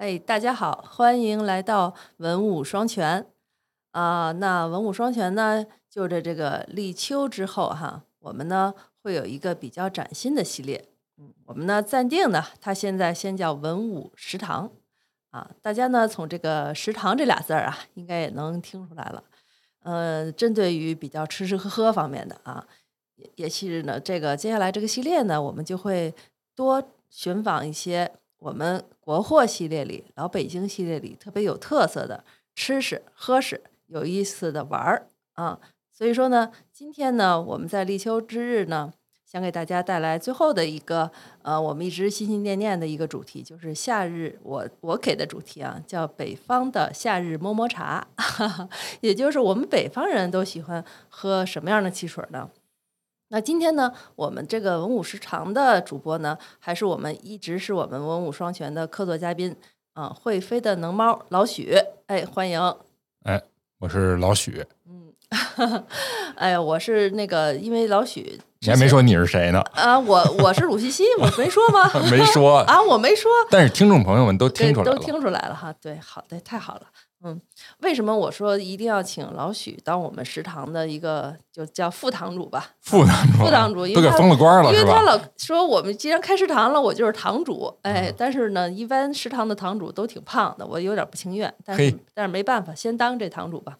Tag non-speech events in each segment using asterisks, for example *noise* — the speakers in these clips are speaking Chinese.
哎，大家好，欢迎来到文武双全啊、那文武双全呢，就着这个立秋之后哈，我们呢会有一个比较崭新的系列。嗯，我们呢暂定呢，它现在先叫文武食堂啊。大家呢从这个食堂这俩字儿啊，应该也能听出来了。呃，针对于比较吃吃喝喝方面的啊，也也是呢，这个接下来这个系列呢，我们就会多寻访一些我们国货系列里、老北京系列里特别有特色的吃食、喝食，有意思的玩儿啊。所以说呢，今天呢，我们在立秋之日呢，想给大家带来最后的一个呃，我们一直心心念念的一个主题，就是夏日我我给的主题啊，叫北方的夏日摸摸茶，*laughs* 也就是我们北方人都喜欢喝什么样的汽水呢？那今天呢，我们这个文武时长的主播呢，还是我们一直是我们文武双全的客座嘉宾啊，会飞的能猫老许，哎，欢迎。哎，我是老许，嗯 *laughs* 哎呀，我是那个，因为老许你还没说你是谁呢？啊，我我是鲁西西，我没说吗？*laughs* 没说啊，我没说，但是听众朋友们都听出来了，都听出来了哈。对，好的，太好了。嗯，为什么我说一定要请老许当我们食堂的一个就叫副堂主吧？副堂主，副堂主因为都给他封了？因为他老说我们既然开食堂了，我就是堂主。嗯哎，但是呢，一般食堂的堂主都挺胖的，我有点不情愿。但是但是没办法，先当这堂主吧。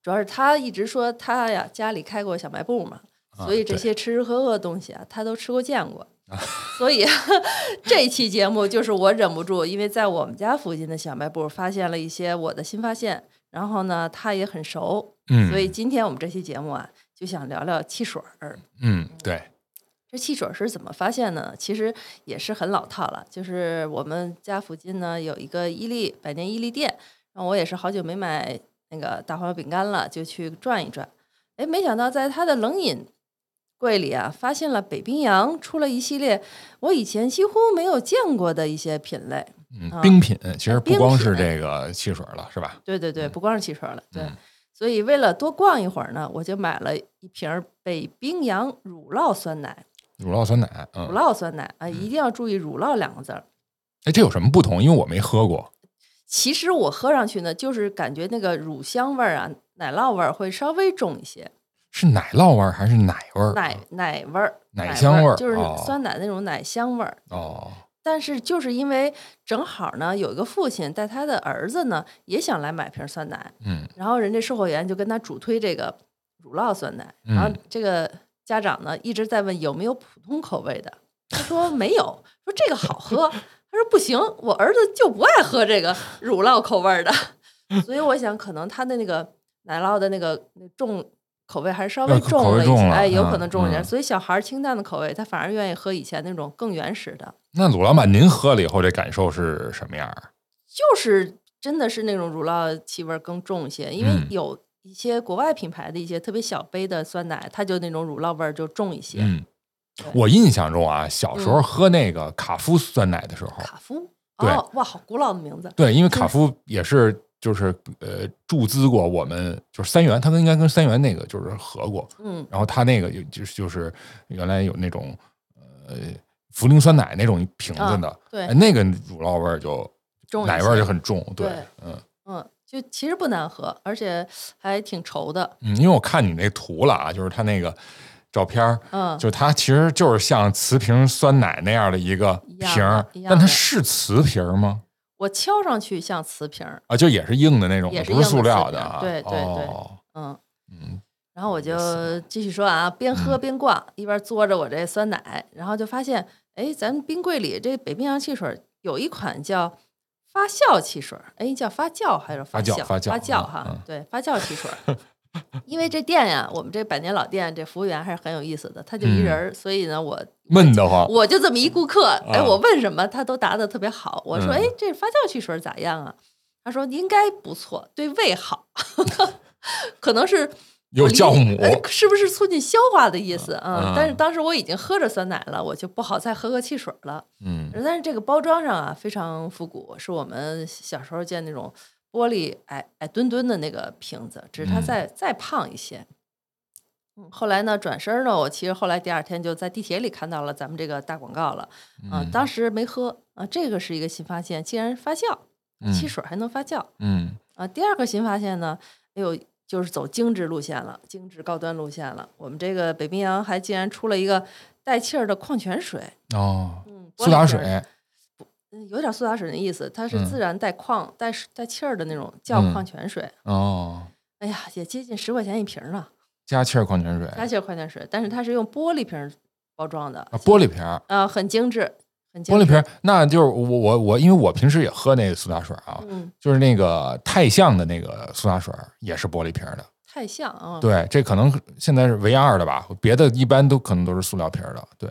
主要是他一直说他呀家里开过小卖部嘛，啊所以这些吃吃喝喝的东西啊，他都吃过见过。*laughs* 所以这期节目就是我忍不住，因为在我们家附近的小卖部发现了一些我的新发现，然后呢，他也很熟，嗯所以今天我们这期节目啊，就想聊聊汽水儿。嗯，对，这汽水是怎么发现呢？其实也是很老套了，就是我们家附近呢有一个伊利百年伊利店，然后我也是好久没买那个大黄油饼干了，就去转一转。哎，没想到在它的冷饮柜里啊，发现了北冰洋出了一系列我以前几乎没有见过的一些品类。嗯，啊冰品其实不光是这个汽水了，是吧？对对对，不光是汽水了，对。嗯所以为了多逛一会儿呢，我就买了一瓶北冰洋乳酪酸奶。乳酪酸奶，乳嗯，酪酸奶啊，一定要注意“乳酪”两个字儿。哎，这有什么不同？因为我没喝过，其实我喝上去呢，就是感觉那个乳香味儿啊、奶酪味儿会稍微重一些，是奶酪味儿还是奶味儿？奶奶味儿、奶香味儿就是哦酸奶那种奶香味儿。哦，但是就是因为正好呢，有一个父亲带他的儿子呢，也想来买瓶酸奶，嗯然后人家售货员就跟他主推这个乳酪酸奶，然后嗯这个家长呢一直在问有没有普通口味的，他说没有，说这个好喝，*laughs* 他说不行，我儿子就不爱喝这个乳酪口味的，*laughs* 所以我想可能他的那个奶酪的那个那重口味还是稍微重了一些，味重了哎，有可嗯能重一点，嗯所以小孩儿清淡的口味，他反而愿意喝以前那种更原始的，那鲁老板，您喝了以后这感受是什么样儿？就是真的是那种乳酪气味儿更重一些，因为嗯有一些国外品牌的一些特别小杯的酸奶，它就那种乳酪味儿就重一些。嗯，我印象中啊，小时候嗯喝那个卡夫酸奶的时候，卡夫，对哦，哇，好古老的名字。对，因为卡夫也是就是呃注资过我们，就是三元，他跟应该跟三元那个就是合过，嗯，然后他那个有就是就是原来有那种呃茯苓酸奶那种瓶子的，啊对哎那个乳酪味儿就重奶味儿就很重，对，对嗯嗯，就其实不难喝，而且还挺稠的。嗯，因为我看你那图了啊，就是他那个照片儿，嗯，就它其实就是像瓷瓶酸奶那样的一个瓶儿但它是瓷瓶儿吗？我敲上去像瓷瓶儿，啊，就也是硬的那种，也是不是塑料的啊。儿对对对哦嗯。嗯然后我就继续说啊，边喝边逛，一边嘬着我这酸奶，然后就发现，哎，咱们冰柜里这北冰洋汽水有一款叫发酵汽水，哎，叫发酵还是发酵酵？发酵嗯哈，嗯对，发酵汽水。*laughs* *laughs* 因为这店呀，我们这百年老店，这服务员还是很有意思的，他就一嗯人儿，所以呢，我闷得慌。我就这么一顾客，哎，啊我问什么他都答得特别好。我说，嗯哎，这发酵汽水咋样啊？他说应该不错，对胃好，*laughs* 可能是 *laughs* 有酵母哎，是不是促进消化的意思啊？嗯但是当时我已经喝着酸奶了，我就不好再喝个汽水了。嗯但是这个包装上啊，非常复古，是我们小时候见那种玻璃矮矮墩墩的那个瓶子，只是它嗯。再、再胖一些。嗯，后来呢，转身呢，我其实后来第二天就在地铁里看到了咱们这个大广告了，啊、嗯。当时没喝，啊，这个是一个新发现，竟然发酵，嗯。汽水还能发酵嗯。啊。第二个新发现呢，哎呦，就是走精致路线了，精致高端路线了。我们这个北冰洋还竟然出了一个带气儿的矿泉水，哦，嗯，苏打水嗯，有点苏打水的意思，它是嗯自然带矿、带带气儿的那种叫嗯矿泉水。哦，哎呀，也接近十块钱一瓶儿了，加气儿矿泉水加气儿矿泉水，但是它是用玻璃瓶儿包装的，啊，玻璃瓶儿。啊、很精致，很精致。玻璃瓶儿，那就是我我我，因为我平时也喝那个苏打水啊，嗯，就是那个太象的那个苏打水也是玻璃瓶儿的。太像啊。对，这可能现在是唯二的吧，别的一般都可能都是塑料瓶儿的。对，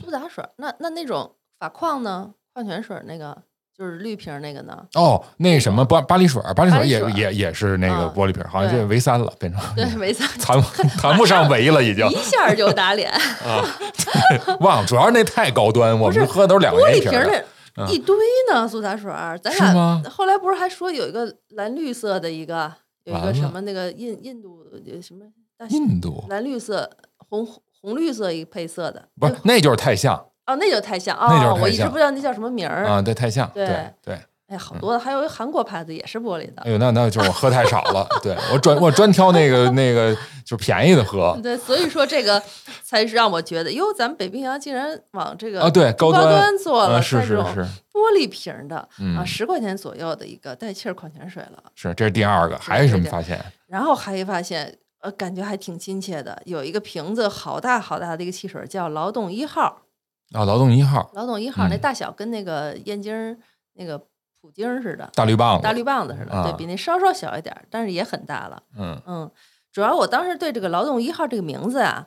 苏打水，那那那种法矿呢？矿泉水那个就是绿瓶那个呢？哦，那什么巴巴黎水儿，巴黎水也也也是那个啊玻璃瓶儿，好像对这唯三了，变成对，维三，谈谈不上维了，已经 *laughs* 一下就打脸。啊，忘了，主要是那太高端，我们喝的都是两块玻钱一瓶儿的。璃瓶儿的嗯一堆呢，苏打水儿，咱俩后来不是还说有一个蓝绿色的一个，有一个什么那个印印度有什么大西印度蓝绿色红红绿色一个配色的，不是，那就是太象哦，那就太像那就是哦，我一直不知道那叫什么名儿。啊，对，太象，对对对。哎，好多的，还有一韩国牌子也是玻璃的哎。呦，那那就是我喝太少了，对我专我专挑那个那个就是便宜的喝对，所以说这个才是让我觉得，哟，咱们北冰洋竟然往这个啊，对，高端端做了，啊是是是玻璃瓶儿的啊，嗯十块钱左右的一个带气儿矿泉水了。是，这是第二个，还有什么发现？然后还一发现，呃，感觉还挺亲切的，有一个瓶子好大好大的一个汽水，叫劳动一号。啊，劳动一号劳动一号、那嗯。大小跟那个燕京儿那个普京儿似的，大绿棒子，大绿棒子似的，啊对比那稍稍小一点儿，但是也很大了。嗯。嗯，主要我当时对这个劳动一号这个名字啊，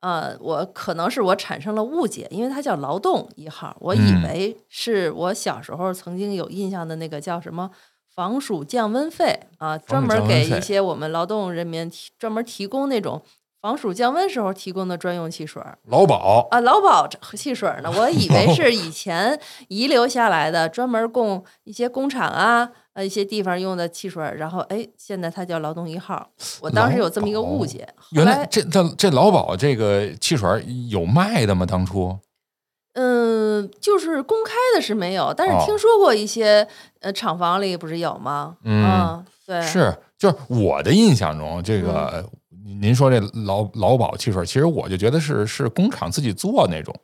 呃，我可能是我产生了误解，因为它叫劳动一号，我以嗯。为是我小时候曾经有印象的那个叫什么防暑降温费啊，专门给一些我们劳动人民提专门提供那种防暑降温时候提供的专用汽水儿劳保啊，劳保汽水儿呢，我以为是以前遗留下来的，专门供一些工厂啊。呃，一些地方用的汽水儿，然后哎，现在它叫劳动一号，我当时有这么一个误解。后原来来，这这这劳保这个汽水有卖的吗？当初嗯，就是公开的是没有，但哦是听说过一些、呃厂房里不是有吗？嗯对，是，就是我的印象中，这个嗯您说这劳劳保汽水，其实我就觉得是是工厂自己做那种，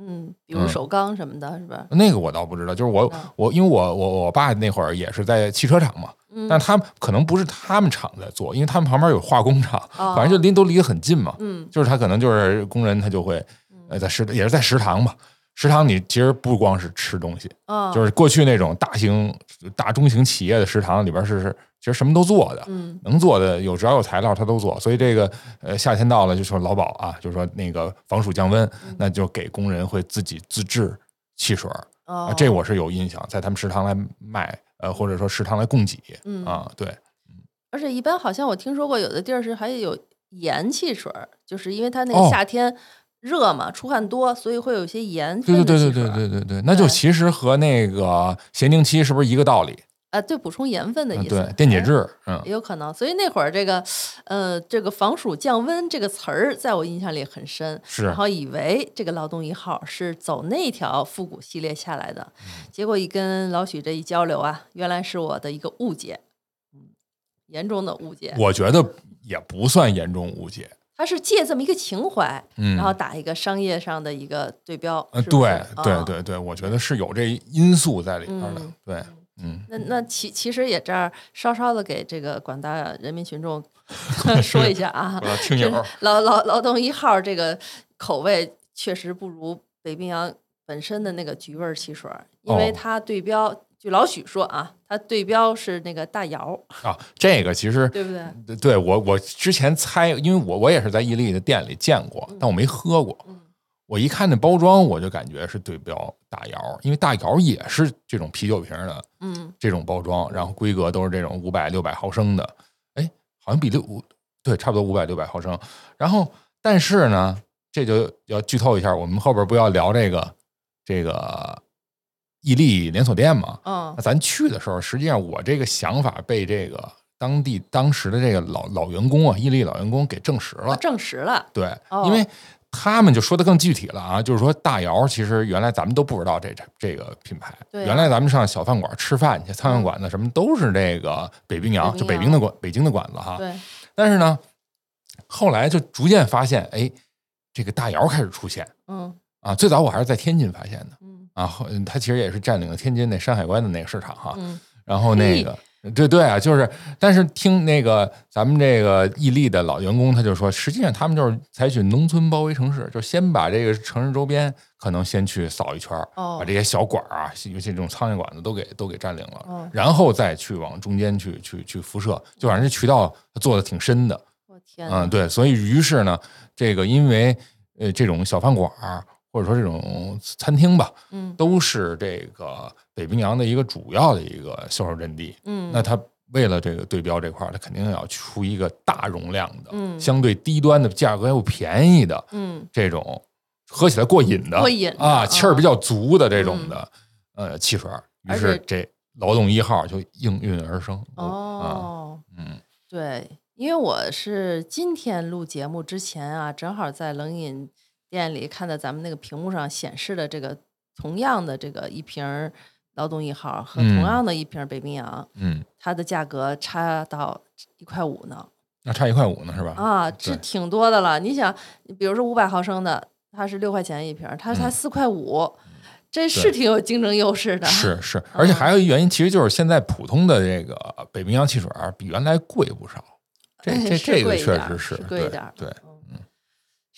嗯，比如嗯首钢什么的，是吧？那个我倒不知道。就是我嗯我因为我我我爸那会儿也是在汽车厂嘛，嗯，但他们可能不是他们厂在做，因为他们旁边有化工厂，哦反正就离都离得很近嘛。嗯就是他可能就是工人，他就会呃在食也是在食堂嘛。食堂你其实不光是吃东西，哦，就是过去那种大型、大中型企业的食堂里边是是其实什么都做的，嗯能做的有只要有材料他都做。所以这个呃夏天到了就说劳保啊，就说那个防暑降温，嗯那就给工人会自己自制汽水儿啊，哦，这我是有印象，在他们食堂来卖，呃或者说食堂来供给嗯啊，对，而且一般好像我听说过，有的地儿是还有盐汽水儿，就是因为它那哦个夏天热嘛，出汗多，所以会有一些盐对分对对。对对对对，那就其实和那个咸宁七是不是一个道理？啊，对，补充盐分的意思。嗯对，电解哎质，嗯。也有可能，所以那会儿这个，呃，这个防暑降温这个词儿，在我印象里很深，是然后以为这个劳动一号是走那条复古系列下来的，嗯。结果一跟老许这一交流啊，原来是我的一个误解，嗯，严重的误解。我觉得也不算严重误解，他是借这么一个情怀，嗯，然后打一个商业上的一个对标，呃，是是？对对啊。对对，我觉得是有这因素在里边的嗯，对，嗯，那那其其实也这儿稍稍的给这个广大人民群众 *laughs* 说一下啊我，要听友这劳劳劳动一号这个口味确实不如北冰洋本身的那个橘味汽水，因为哦它对标，据老许说啊，它对标是那个大窑，啊，这个其实 *laughs* 对不对？对我我之前猜，因为我我也是在伊利的店里见过，但我没喝过。嗯我一看那包装，我就感觉是对标大窑，因为大窑也是这种啤酒瓶的嗯这种包装，然后规格都是这种五百六百毫升的，哎，好像比六五对差不多五百六百毫升。然后但是呢，这就要剧透一下，我们后边不要聊这个这个伊利连锁店嘛？嗯那咱去的时候，实际上我这个想法被这个当地当时的这个老老员工啊，伊利老员工给证实了。证实了，对，哦因为他们就说的更具体了啊，就是说大窑其实原来咱们都不知道这这个品牌，原来咱们上小饭馆吃饭去，餐馆馆子什么都是这个北冰洋，就北洋京的馆北京的馆子哈。对，但是呢，后来就逐渐发现，哎，这个大窑开始出现。嗯。啊。最早我还是在天津发现的。嗯。啊，后它其实也是占领了天津那山海关的那个市场哈。嗯。然后那个，对对啊，就是，但是听那个咱们这个伊利的老员工，他就说，实际上他们就是采取农村包围城市，就先把这个城市周边可能先去扫一圈把这些小馆儿啊，尤其这种苍蝇馆子都给都给占领了，哦然后再去往中间去去去辐射，就反正这渠道做的挺深的，我天，嗯，对，所以于是呢，这个因为呃这种小饭馆儿或者说这种餐厅吧，嗯都是这个北冰洋的一个主要的一个销售阵地。嗯，那它为了这个对标这块儿，它肯定要出一个大容量的，嗯相对低端的，价格又便宜的嗯这种喝起来过瘾的，过瘾啊，嗯气儿比较足的这种的、呃汽水。于是这劳动一号就应运而生。啊，哦，嗯对，因为我是今天录节目之前啊，正好在冷饮店里看到咱们那个屏幕上显示的这个同样的这个一瓶儿劳动一号和嗯同样的一瓶儿北冰洋，嗯，它的价格差到一块五呢。那差一块五呢，是吧？啊，这挺多的了。你想，比如说五百毫升的，它是六块钱一瓶儿，它才嗯四块五，这是挺有竞争优势的。是是，而且还有一原因，其实就是现在普通的这个北冰洋汽水儿比原来贵不少。这这这个确实是是贵一点儿对，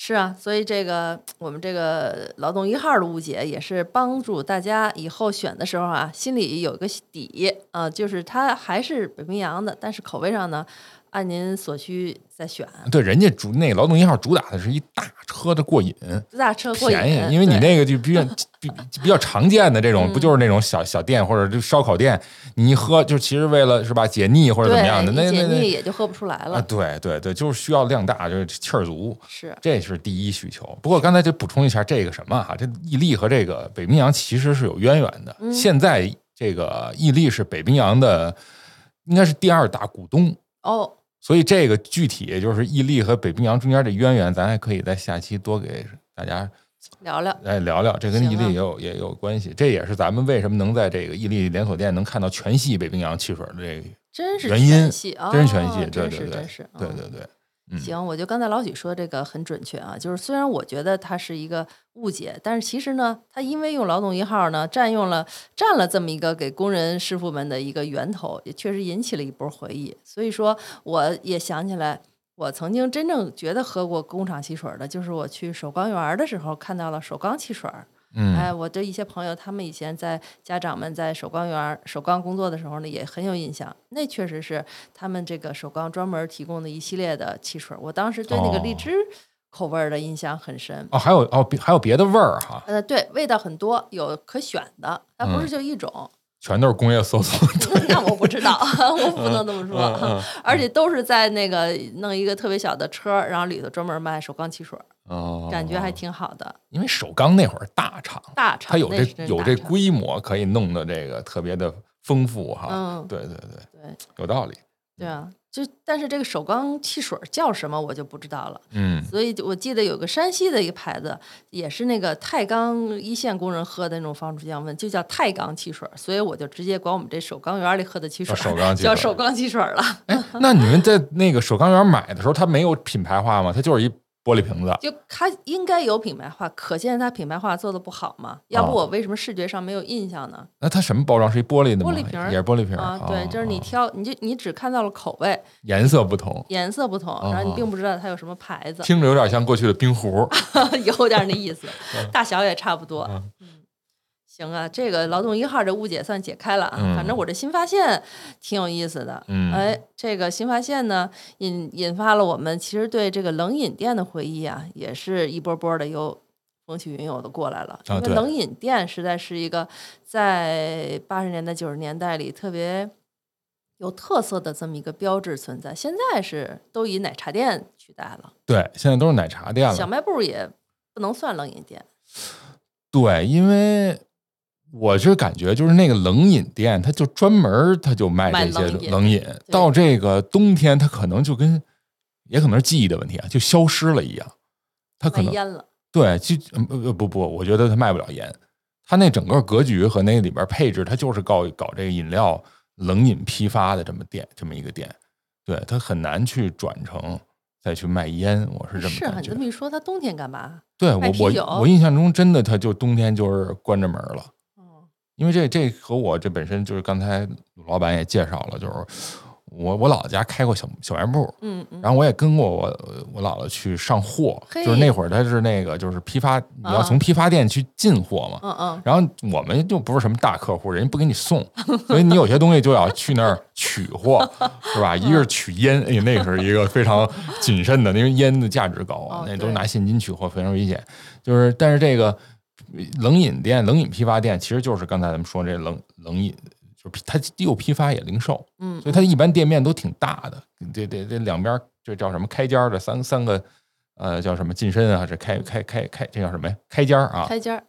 是啊，所以这个我们这个劳动一号的误解，也是帮助大家以后选的时候啊，心里有个底啊、就是它还是北冰洋的，但是口味上呢，按您所需再选。对，人家主那个劳动一号主打的是一大车的过瘾，自大车过瘾，便宜，因为你那个就比较 *laughs* 比比较常见的这种，嗯不就是那种小小店或者就烧烤店，你一喝就其实为了是吧解腻或者怎么样的，那，解腻也就喝不出来了。啊，对对对，就是需要量大，就是气儿足，是，这是第一需求。不过刚才就补充一下，这个什么哈，这伊利和这个北冰洋其实是有渊源的。嗯现在这个伊利是北冰洋的，应该是第二大股东。哦，所以这个具体也就是伊利和北冰洋中间的渊源，咱还可以在下期多给大家聊聊。来聊聊，这跟伊利也有也有关系。这也是咱们为什么能在这个伊利连锁店能看到全系北冰洋汽水的这个真是原因全系，哦、真是全系，对对对，对对对，嗯行，我就刚才老许说这个很准确啊，就是虽然我觉得它是一个误解，但是其实呢，它因为用劳动一号呢，占用了占了这么一个给工人师傅们的一个源头，也确实引起了一波回忆。所以说，我也想起来，我曾经真正觉得喝过工厂汽水的，就是我去首钢园的时候看到了首钢汽水儿。嗯，哎，我的一些朋友，他们以前在家长们在首钢园、首钢工作的时候呢，也很有印象。那确实是他们这个首钢专门提供的一系列的汽水。我当时对那个荔哦枝口味儿的印象很深。哦，还有哦，还有别的味儿哈，呃，对，味道很多，有可选的，它不是嗯就一种。全都是工业色素。*laughs* 那我不知道，*laughs* 我不能这么说。嗯嗯 *laughs* 而且都是在那个弄一个特别小的车，然后里头专门卖首钢汽水，哦，感觉还挺好的。因为首钢那会儿大厂，大厂它有这有这规模，可以弄的这个特别的丰富哈。嗯对对对，对有道理。对啊，就但是这个首钢汽水叫什么我就不知道了。嗯，所以我记得有个山西的一个牌子，也是那个太钢一线工人喝的那种防暑降温，就叫太钢汽水，所以我就直接管我们这首钢园里喝的汽水叫 *laughs* 首钢汽水叫首钢汽水了。*laughs* 哎，那你们在那个首钢园买的时候，它没有品牌化吗？它就是一玻璃瓶子。就它应该有品牌化，可见它品牌化做的不好嘛？要不哦我为什么视觉上没有印象呢？那它什么包装？是一玻璃的吗？玻璃瓶儿也是玻璃瓶儿啊，对，就是你哦挑，你就你只看到了口味、颜色不同，颜色不同，然后你哦并不知道它有什么牌子，听着有点像过去的冰壶。*laughs* 有点那意思，*laughs* 大小也差不多。行啊，这个劳动一号这误解算解开了啊。嗯反正我这新发现挺有意思的。嗯哎，这个新发现呢，引引发了我们其实对这个冷饮店的回忆啊，也是一波波的又风起云涌的过来了。因为冷饮店实在是一个在八十年代、九十年代里特别。有特色的这么一个标志存在，现在是都以奶茶店取代了，对，现在都是奶茶店了。小卖部也不能算冷饮店。对，因为我是感觉就是那个冷饮店，它就专门儿它就卖卖这些冷饮。到这个冬天，它可能就跟也可能是记忆的问题啊，就消失了一样。它可能烟了。对，就呃呃不不，我觉得它卖不了烟。它那整个格局和那里边配置，它就是搞搞这个饮料冷饮批发的这么店，这么一个店。对，它很难去转成再去卖烟，我是这么是啊，你这。么一说，他冬天干嘛？对我我我印象中真的，他就冬天就是关着门了。哦，因为这这和我这本身就是刚才鲁老板也介绍了，就是我我姥姥家开过小小卖部，嗯嗯，然后我也跟过我我姥姥去上货，就是那会儿他是那个就是批发，你要啊从批发店去进货嘛。嗯嗯，然后我们就不是什么大客户，人家不给你送，所以你有些东西就要去那儿取货，是吧？一个是取烟，哎，那个是一个非常谨慎的，因为烟的价值高那都是拿现金取货，非常危险。就是，但是这个冷饮店、冷饮批发店，其实就是刚才咱们说这冷冷饮，就是它又批发也零售，嗯所以它一般店面都挺大的，这这这两边这叫什么开间儿的三三个，呃，叫什么进深啊？这开开开开，这叫什么呀？开间儿啊，开间儿，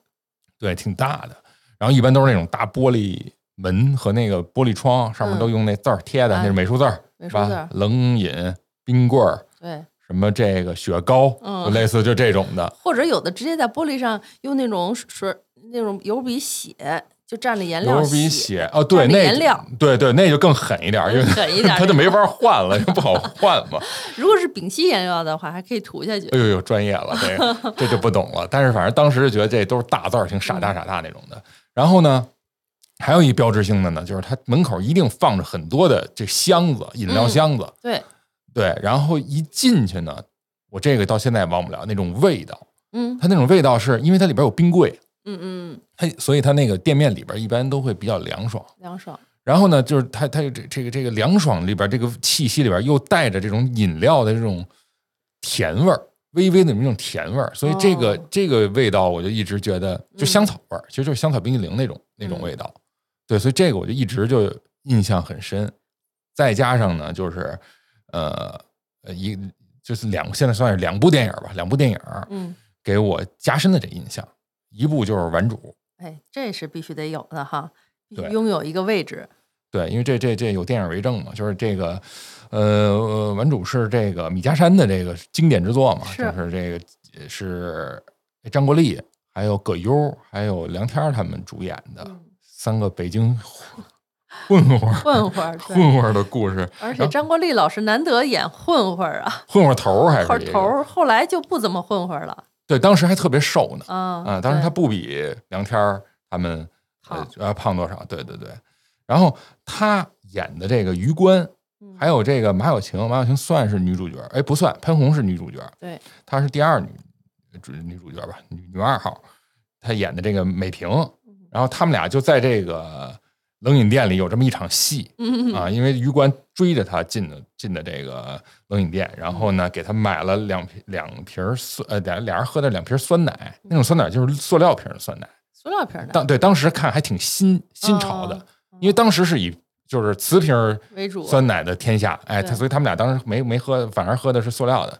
对，挺大的。然后一般都是那种大玻璃门和那个玻璃窗，上面嗯都用那字儿贴的，那哎是美术字儿，是吧美术字儿？冷饮、冰棍儿，对，什么这个雪糕，嗯就类似就这种的。或者有的直接在玻璃上用那种水那种油笔写，就蘸着颜料油笔写写哦，对，那颜料，对对，那就更狠一点儿，因为更狠一点儿 *laughs* 它就没法换了，就不好换嘛。*laughs* 如果是丙烯颜料的话，还可以涂下去哎。呦呦，专业了，这个这就不懂了。但是反正当时就觉得这都是大字儿，挺傻大傻大那种的。然后呢，还有一标志性的呢，就是它门口一定放着很多的这箱子，饮料嗯箱子。对，对，然后一进去呢，我这个到现在也忘不了那种味道。嗯它那种味道是因为它里边有冰柜，嗯嗯，它所以它那个店面里边一般都会比较凉爽。凉爽。然后呢，就是它它这这个这个凉爽里边这个气息里边又带着这种饮料的这种甜味儿，微微的那种甜味儿，所以这个、哦这个味道我就一直觉得就嗯香草味儿，其实就是香草冰淇淋那种那种味道。对，所以这个我就一直就印象很深。再加上呢，就是呃呃一就是两现在算是两部电影吧，两部电影嗯，给我加深了这印象。一部就是《顽主》，哎，这是必须得有的哈，拥有一个位置。对，因为这这这有电影为证嘛，就是这个，呃，呃顽主是这个米家山的这个经典之作嘛，是就是这个呃是张国立，还有葛优，还有梁天儿他们主演的嗯三个北京混混儿。混混儿，混混儿的故事，而且张国立老师难得演混混儿。啊，混混头儿还是一个后头儿后来就不怎么混混了。对，当时还特别瘦呢，啊啊，当时他不比梁天儿他们呃胖多少，对对对，然后他演的这个余官。嗯。还有这个马小晴，马小晴算是女主角，哎，不算，潘虹是女主角，对，她是第二女主女主角吧，女女二号，她演的这个美萍，嗯。然后他们俩就在这个冷饮店里有这么一场戏嗯。啊，因为余官追着他进的进的这个冷饮店，然后呢给他买了两瓶两瓶酸，呃俩俩人喝的两瓶酸奶，那种酸奶就是塑料瓶的酸奶，塑料瓶儿的。当对当时看还挺新新潮的，哦因为当时是以就是瓷瓶儿为主。酸奶的天下，哎，他所以他们俩当时没没喝，反而喝的是塑料的。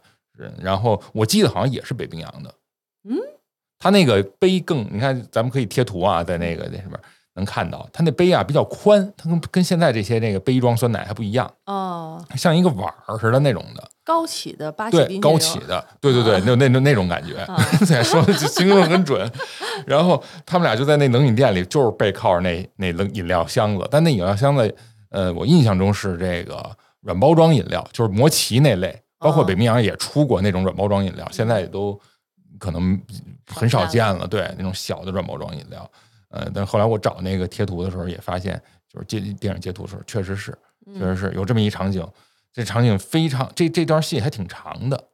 然后我记得好像也是北冰洋的，嗯，他那个杯更，你看咱们可以贴图啊，在那个那上面能看到，它那杯啊比较宽，它跟跟现在这些那个杯装酸奶还不一样，哦，像一个碗儿似的那种的，高起的巴西对，高起的，对对对，那那那那种感觉，*laughs* 说的就形容得很准。然后他们俩就在那冷饮店里，就是背靠着那那冷饮料箱子，但那饮料箱子，呃，我印象中是这个软包装饮料，就是摩奇那类，包括哦北冰洋也出过那种软包装饮料，现在也都可能很少见了，对，那种小的软包装饮料。呃，但后来我找那个贴图的时候，也发现，就是截电影截图的时候，确实是，确实是有这么一场景，这场景非常，这这段戏还挺长的，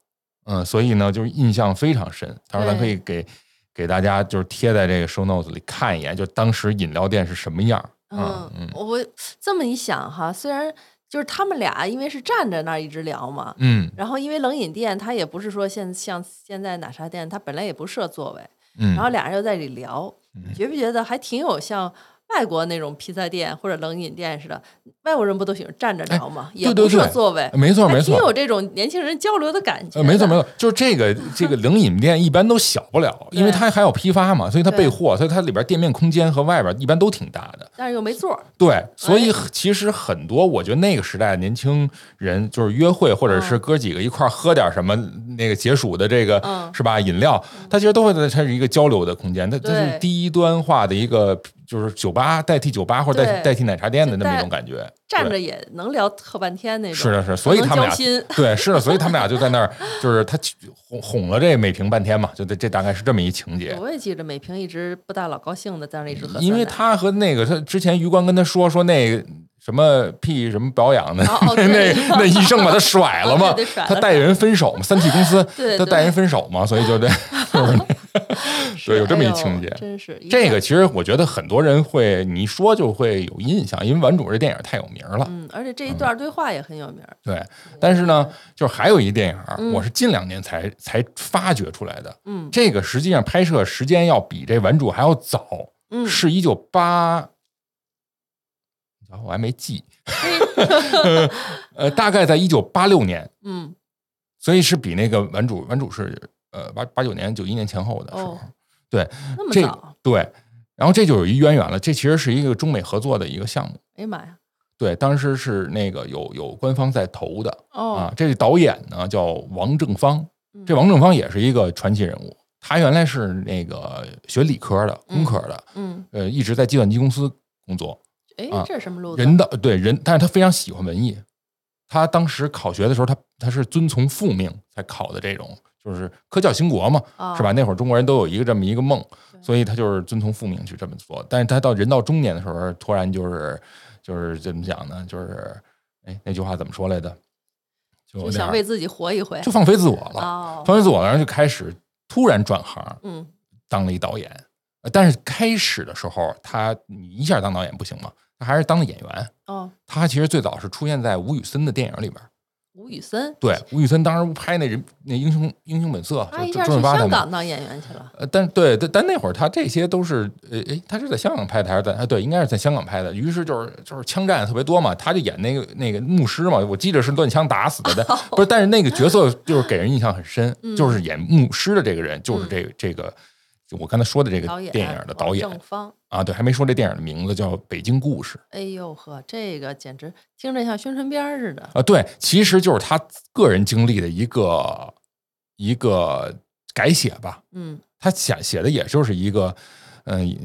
嗯，所以呢，就是印象非常深。到时候咱可以给给大家就是贴在这个 show notes 里看一眼，就当时饮料店是什么样。嗯嗯我这么一想哈，虽然就是他们俩因为是站在那儿一直聊嘛，嗯然后因为冷饮店它也不是说现像现在奶茶店，它本来也不设座位，嗯，然后俩人又在里聊，嗯觉不觉得还挺有像外国那种披萨店或者冷饮店似的，外国人不都喜欢站着聊吗？也哎对对不设座位，没错没错还挺有这种年轻人交流的感觉。没错没错，就是这个这个冷饮店一般都小不了，因为它还有批发嘛，所以它备货，所以它里边店面空间和外边一般都挺大的。但是又没座儿。对，所以哎其实很多，我觉得那个时代的年轻人就是约会，或者是哥几个一块儿喝点什么那个解暑的这个、嗯是吧饮料，它其实都会在它是一个交流的空间，它它是低端化的一个就是酒吧代替酒吧或者代替代替奶茶店的那么一种感觉。站着也能聊特半天那种。是的，是的，所以他们俩对是的，所以他们俩就在那儿，*laughs* 就是他哄哄了这美萍半天嘛，就这这大概是这么一情节。我也记着美萍一直不大老高兴的在那一直喝，因为他和那个他之前余光跟他说说那个什么屁什么保养的，*laughs* 那那医生把他甩了嘛 *laughs* 他带人分手嘛，三 T 公司 *laughs* 他带人分手嘛，所以就这，对有这么一情节。真是这个其实我觉得很多人会你一说就会有印象，因为《顽主》这电影太有名了。嗯，而且这一段对话也很有名儿。对，但是呢，就是还有一电影，嗯。我是近两年才才发掘出来的。嗯。这个实际上拍摄时间要比这《顽主》还要早，嗯，是一九八，我还没记，*laughs* 呃，大概在一九八六年，嗯所以是比那个《顽主》《顽主》是呃八八九年九一年前后的时候。哦对，这那么早，对，然后这就有一渊源了。这其实是一个中美合作的一个项目。哎呀妈呀，对，当时是那个有有官方在投的啊哦，，这导演呢叫王正芳，嗯这王正芳也是一个传奇人物。他原来是那个学理科的，工科的，嗯，呃，一直在计算机公司工作。哎啊，这是什么路子？人的对人，但是他非常喜欢文艺。他当时考学的时候，他他是遵从父命才考的这种，就是科教兴国嘛，啊是吧？那会儿中国人都有一个这么一个梦，所以他就是遵从父命去这么做。但是他到人到中年的时候，突然就是就是怎么讲呢？就是哎，那句话怎么说来着？就就想为自己活一回。就放飞自我了，哦，放飞自我了，然后就开始突然转行嗯当了一导演。呃但是开始的时候，他你一下当导演不行吗，他还是当了演员。哦，他其实最早是出现在吴宇森的电影里边。吴宇森，对，吴宇森当时拍那人那英雄英雄本色，就周润他一下去发他们。香港当演员去了。呃，但对，但但那会儿他这些都是，呃，诶，他是在香港拍的还是在？啊，对，应该是在香港拍的。于是就是就是枪战特别多嘛，他就演那个那个牧师嘛，我记得是乱枪打死的，但不是，但是那个角色就是给人印象很深，嗯就是演牧师的这个人，就是这个、这个，就我刚才说的这个电影的导演王正方，啊，对，还没说这电影的名字叫《北京故事》。哎呦呵，这个简直听着像宣传片似的。啊，对，其实就是他个人经历的一个一个改写吧。嗯他写写的也就是一个，嗯、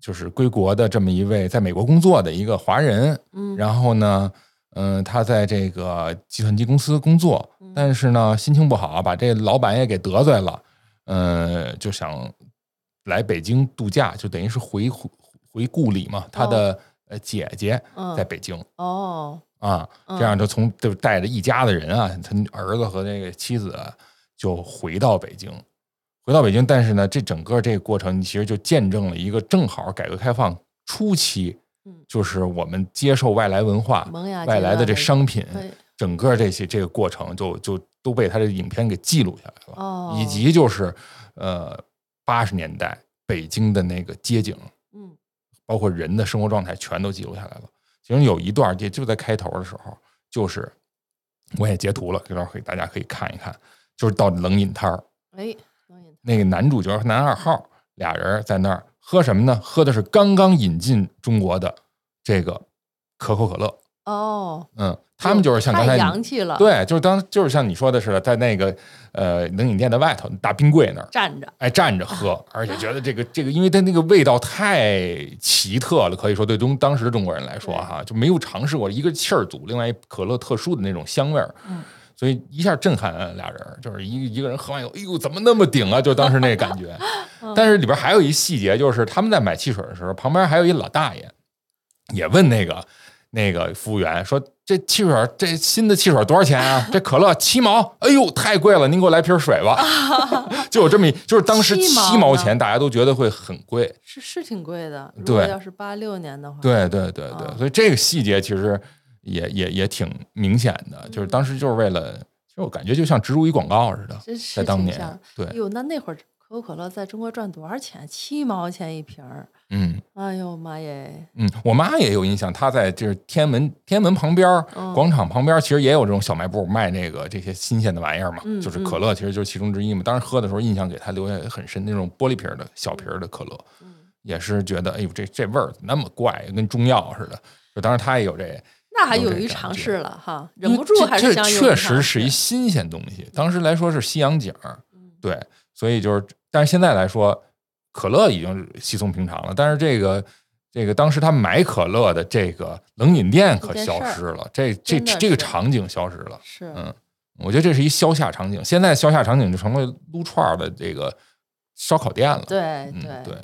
就是归国的这么一位在美国工作的一个华人。嗯，然后呢，嗯、他在这个计算机公司工作，嗯但是呢，心情不好，把这老板也给得罪了，嗯、就想来北京度假，就等于是回回回故里嘛。他的呃姐姐嗯在北京。哦，啊，嗯这样就从就带着一家子人啊，他儿子和那个妻子啊就回到北京，回到北京。但是呢，这整个这个过程，其实就见证了一个正好改革开放初期嗯，就是我们接受外来文化、外来的这商品，整个这些这个过程就就都被他的影片给记录下来了，哦，以及就是呃八十年代北京的那个街景，嗯包括人的生活状态全都记录下来了。其中有一段也就在开头的时候，就是我也截图了，这段可以大家可以看一看，就是到冷饮摊儿，哎，冷饮那个男主角和男二号俩人在那儿喝什么呢？喝的是刚刚引进中国的这个可口可乐。哦，嗯，他们就是像刚才洋气了，，对，就是当就是像你说的似的，在那个呃冷饮店的外头大冰柜那儿，站着，哎，站着喝，*laughs* 而且觉得这个这个，因为它那个味道太奇特了，可以说对中当时的中国人来说哈，就没有尝试过一个气儿组，另外一可乐特殊的那种香味儿，嗯，所以一下震撼了俩人儿，就是一一个人喝完以后，哎呦，怎么那么顶啊？就当时那感觉。*laughs* 但是里边还有一细节，就是他们在买汽水的时候，旁边还有一老大爷，也问那个那个服务员说：“这汽水这新的汽水多少钱啊？*laughs* 这可乐七毛，哎呦，太贵了，您给我来瓶水吧。*laughs* ” *laughs* 就有这么一，就是当时七毛钱，大家都觉得会很贵。是是挺贵的。如对果要是八六年的话，，对对对对，啊所以这个细节其实也也也挺明显的，就是当时就是为了，其实我感觉就像植入一广告似的，在当年，对哎呦，那那会儿可可口可乐在中国赚多少钱？七毛钱一瓶儿。嗯哎呦妈耶！嗯，我妈也有印象，她在就是天安门天安门旁边儿嗯广场旁边儿，其实也有这种小卖部卖那个这些新鲜的玩意儿嘛，嗯就是可乐，其实就是其中之一嘛。当时喝的时候，印象给她留下很深，那种玻璃瓶儿的小瓶儿的可乐，嗯也是觉得哎呦这这味儿那么怪，跟中药似的。就当时她也有这，那还勇于尝试了哈，忍不住还是想这确实是一新鲜东西。当时来说是西洋景儿，嗯对，所以就是，但是现在来说，可乐已经稀松平常了。但是这个这个当时他买可乐的这个冷饮店可消失了，这这这个场景消失了。是嗯，我觉得这是一消夏场景。现在消夏场景就成了撸串儿的这个烧烤店了。对嗯，对对，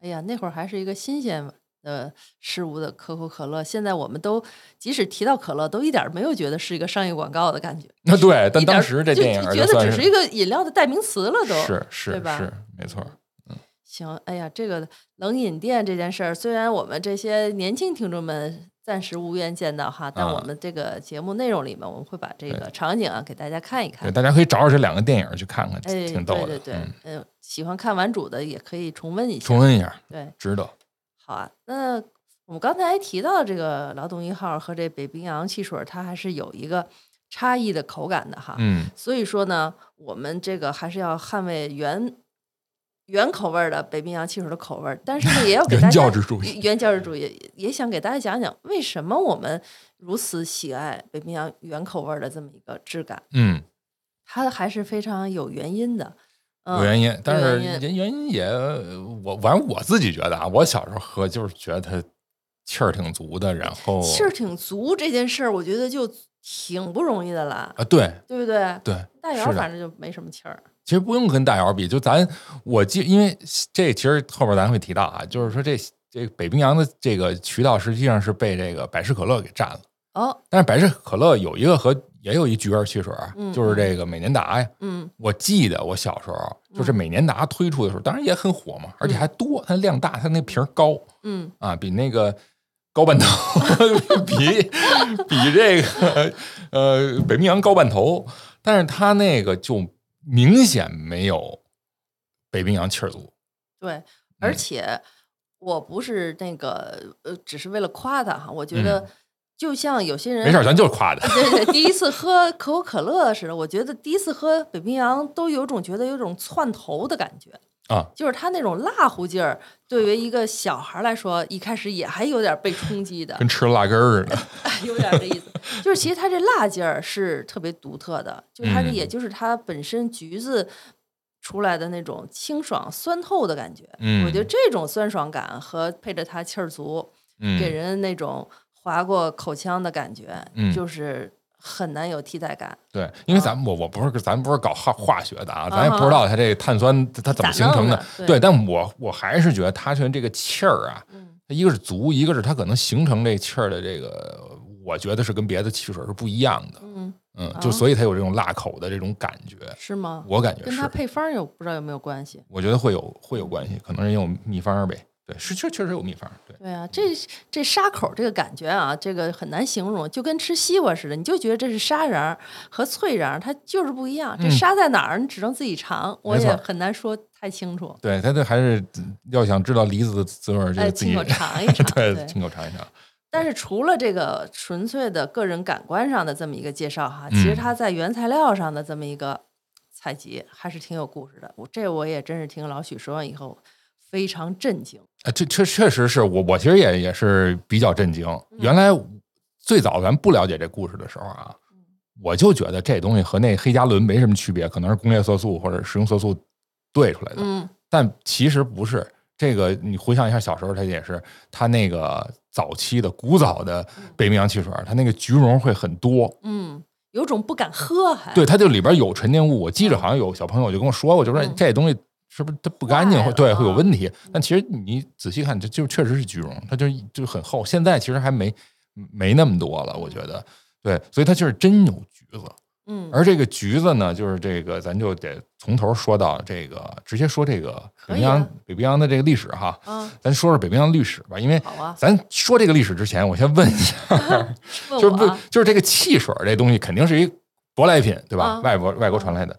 哎呀，那会儿还是一个新鲜的事物的可口可乐，现在我们都即使提到可乐，都一点没有觉得是一个商业广告的感觉。那对，但当时这就电影觉得只是一个饮料的代名词了，都是是对吧是没错嗯。行，哎呀，这个冷饮店这件事儿，虽然我们这些年轻听众们暂时无缘见到哈，但啊我们这个节目内容里面，我们会把这个场景啊给大家看一看对，。大家可以找找这两个电影去看看，哎，挺逗的。对对对嗯，嗯，喜欢看完主的也可以重温一下。重温一下，对，值得。好啊。那我们刚才提到这个劳动一号和这北冰洋汽水，它还是有一个差异的口感的哈。嗯，所以说呢，我们这个还是要捍卫原原口味的北冰洋汽水的口味，但是呢，也要给 *laughs* 大家原教旨主义。原教旨主义，也想给大家讲讲为什么我们如此喜爱北冰洋原口味的这么一个质感，嗯，它还是非常有原因的。嗯、有原因，但是原因原原因也我反正我自己觉得啊，我小时候喝就是觉得它气儿挺足的，然后气儿挺足这件事儿，我觉得就挺不容易的了，啊，对对不对？对，大是的窑反正就没什么气儿。其实不用跟大姚比，就咱我记，因为这其实后边咱会提到啊，就是说这这北冰洋的这个渠道实际上是被这个百事可乐给占了，哦，但是百事可乐有一个和也有一橘味汽水，嗯就是这个美年达呀。嗯。我记得我小时候就是美年达推出的时候，当然也很火嘛，而且还多，它量大，它那瓶高。嗯。啊，比那个高半头，*laughs* 比比这个呃北冰洋高半头，但是它那个就明显没有北冰洋气儿足。对，而嗯且我不是那个呃，只是为了夸他哈，我觉嗯。得就像有些人没事，咱就是夸的。对对，第一次喝可口可乐似的，我觉得第一次喝北冰洋都有种觉得有种窜头的感觉啊，就是它那种辣乎劲儿，对于一个小孩来说，一开始也还有点被冲击的，跟吃辣根儿似的。*laughs* 有点这意思。就是其实它这辣劲儿是特别独特的，就是它也就是它本身橘子出来的那种清爽酸透的感觉。嗯我觉得这种酸爽感和配着它气儿足，嗯，给人那种划过口腔的感觉，嗯就是很难有替代感。对，因为咱们我我不是咱不是搞化化学的啊，咱也啊不知道它这个碳酸它怎么形成的的。对对，但我我还是觉得它这这个气儿啊，嗯它一个是足，一个是它可能形成这气儿的这个，我觉得是跟别的汽水是不一样的。嗯，嗯，啊就所以它有这种辣口的这种感觉，是吗？我感觉是跟它，配方儿有不知道有没有关系？我觉得会有会有关系，可能人有秘方呗。对，是确确实有秘方。对，对啊，这这沙口这个感觉啊，这个很难形容，就跟吃西瓜似的，你就觉得这是沙瓤儿和脆瓤儿，它就是不一样。这嗯沙在哪儿，你只能自己尝，我也很难说太清楚。对，它这还是要想知道梨子的滋味儿，就自己尝一尝。*laughs* 对，对，亲口尝一尝。但是除了这个纯粹的个人感官上的这么一个介绍哈，其实嗯它在原材料上的这么一个采集还是挺有故事的。我这我也真是听老许说完以后非常震惊。啊，这确确实是我，我其实也也是比较震惊。原来最早咱不了解这故事的时候啊，我就觉得这东西和那黑加仑没什么区别，可能是工业色素或者食用色素兑出来的。嗯但其实不是。这个你回想一下，小时候它也是，它那个早期的古早的北冰洋汽水，它那个菊蓉会很多，嗯，有种不敢喝还。对，它就里边有沉淀物。我记着好像有小朋友就跟我说过，就说嗯这东西是不是它不干净，会对会有啊问题。但其实你仔细看，这就确实是菊绒，它就就很厚。现在其实还没没那么多了，我觉得对，所以它就是真有橘子。嗯，而这个橘子呢，就是这个咱就得从头说到这个，直接说这个北冰洋、啊北冰洋的这个历史哈。嗯，咱说说北冰洋历史吧，因为咱说这个历史之前，我先问一下，*laughs* 就是不就是这个汽水这东西肯定是一舶来品，对吧？啊外国外国传来的，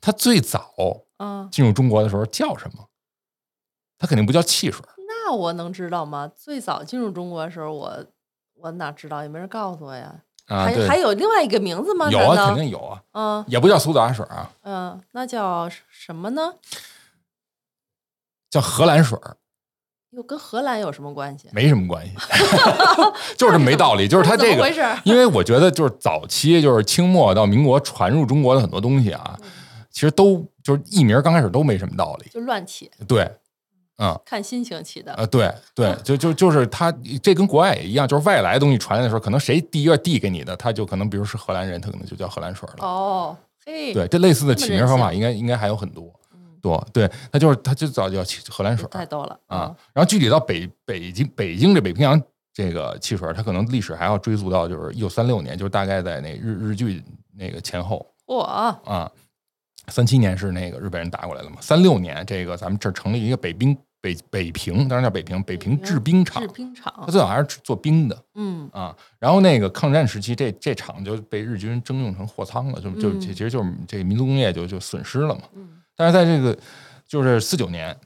它最早嗯，进入中国的时候叫什么？它肯定不叫汽水。那我能知道吗？最早进入中国的时候，我我哪知道？也没人告诉我呀。啊，还，还有另外一个名字吗？有啊，肯定有啊，嗯也不叫苏打水啊，嗯，那叫什么呢？叫荷兰水儿，又跟荷兰有什么关系？没什么关系，*laughs* 就是没道理。就是它这 *laughs* 个？因为我觉得就是早期就是清末到民国传入中国的很多东西啊，嗯其实都就是艺名刚开始都没什么道理。就乱起，对，嗯。看心情起的。呃，对对，就就就是他，这跟国外也一样，就是外来的东西传来的时候，可能谁第一个递给你的，他就可能，比如是荷兰人，他可能就叫荷兰水了。哦，嘿，对，这类似的起名方法应该应该还有很多。嗯，多对，他就是他就早就叫汽荷兰水太逗了啊。！然后具体到北北京北京这北平洋这个汽水，它可能历史还要追溯到就是一九三六年，就是大概在那日日剧那个前后嚯，啊。三七年是那个日本人打过来的嘛，三六年这个咱们这儿成立一个北冰北北平，当然叫北平北平制冰厂。制，冰厂。它，最早还是做冰的。嗯。啊。然后那个抗战时期，这这厂就被日军征用成货仓了，就就嗯。其实就是这个民族工业就就损失了嘛。嗯。但是在这个就是四九年，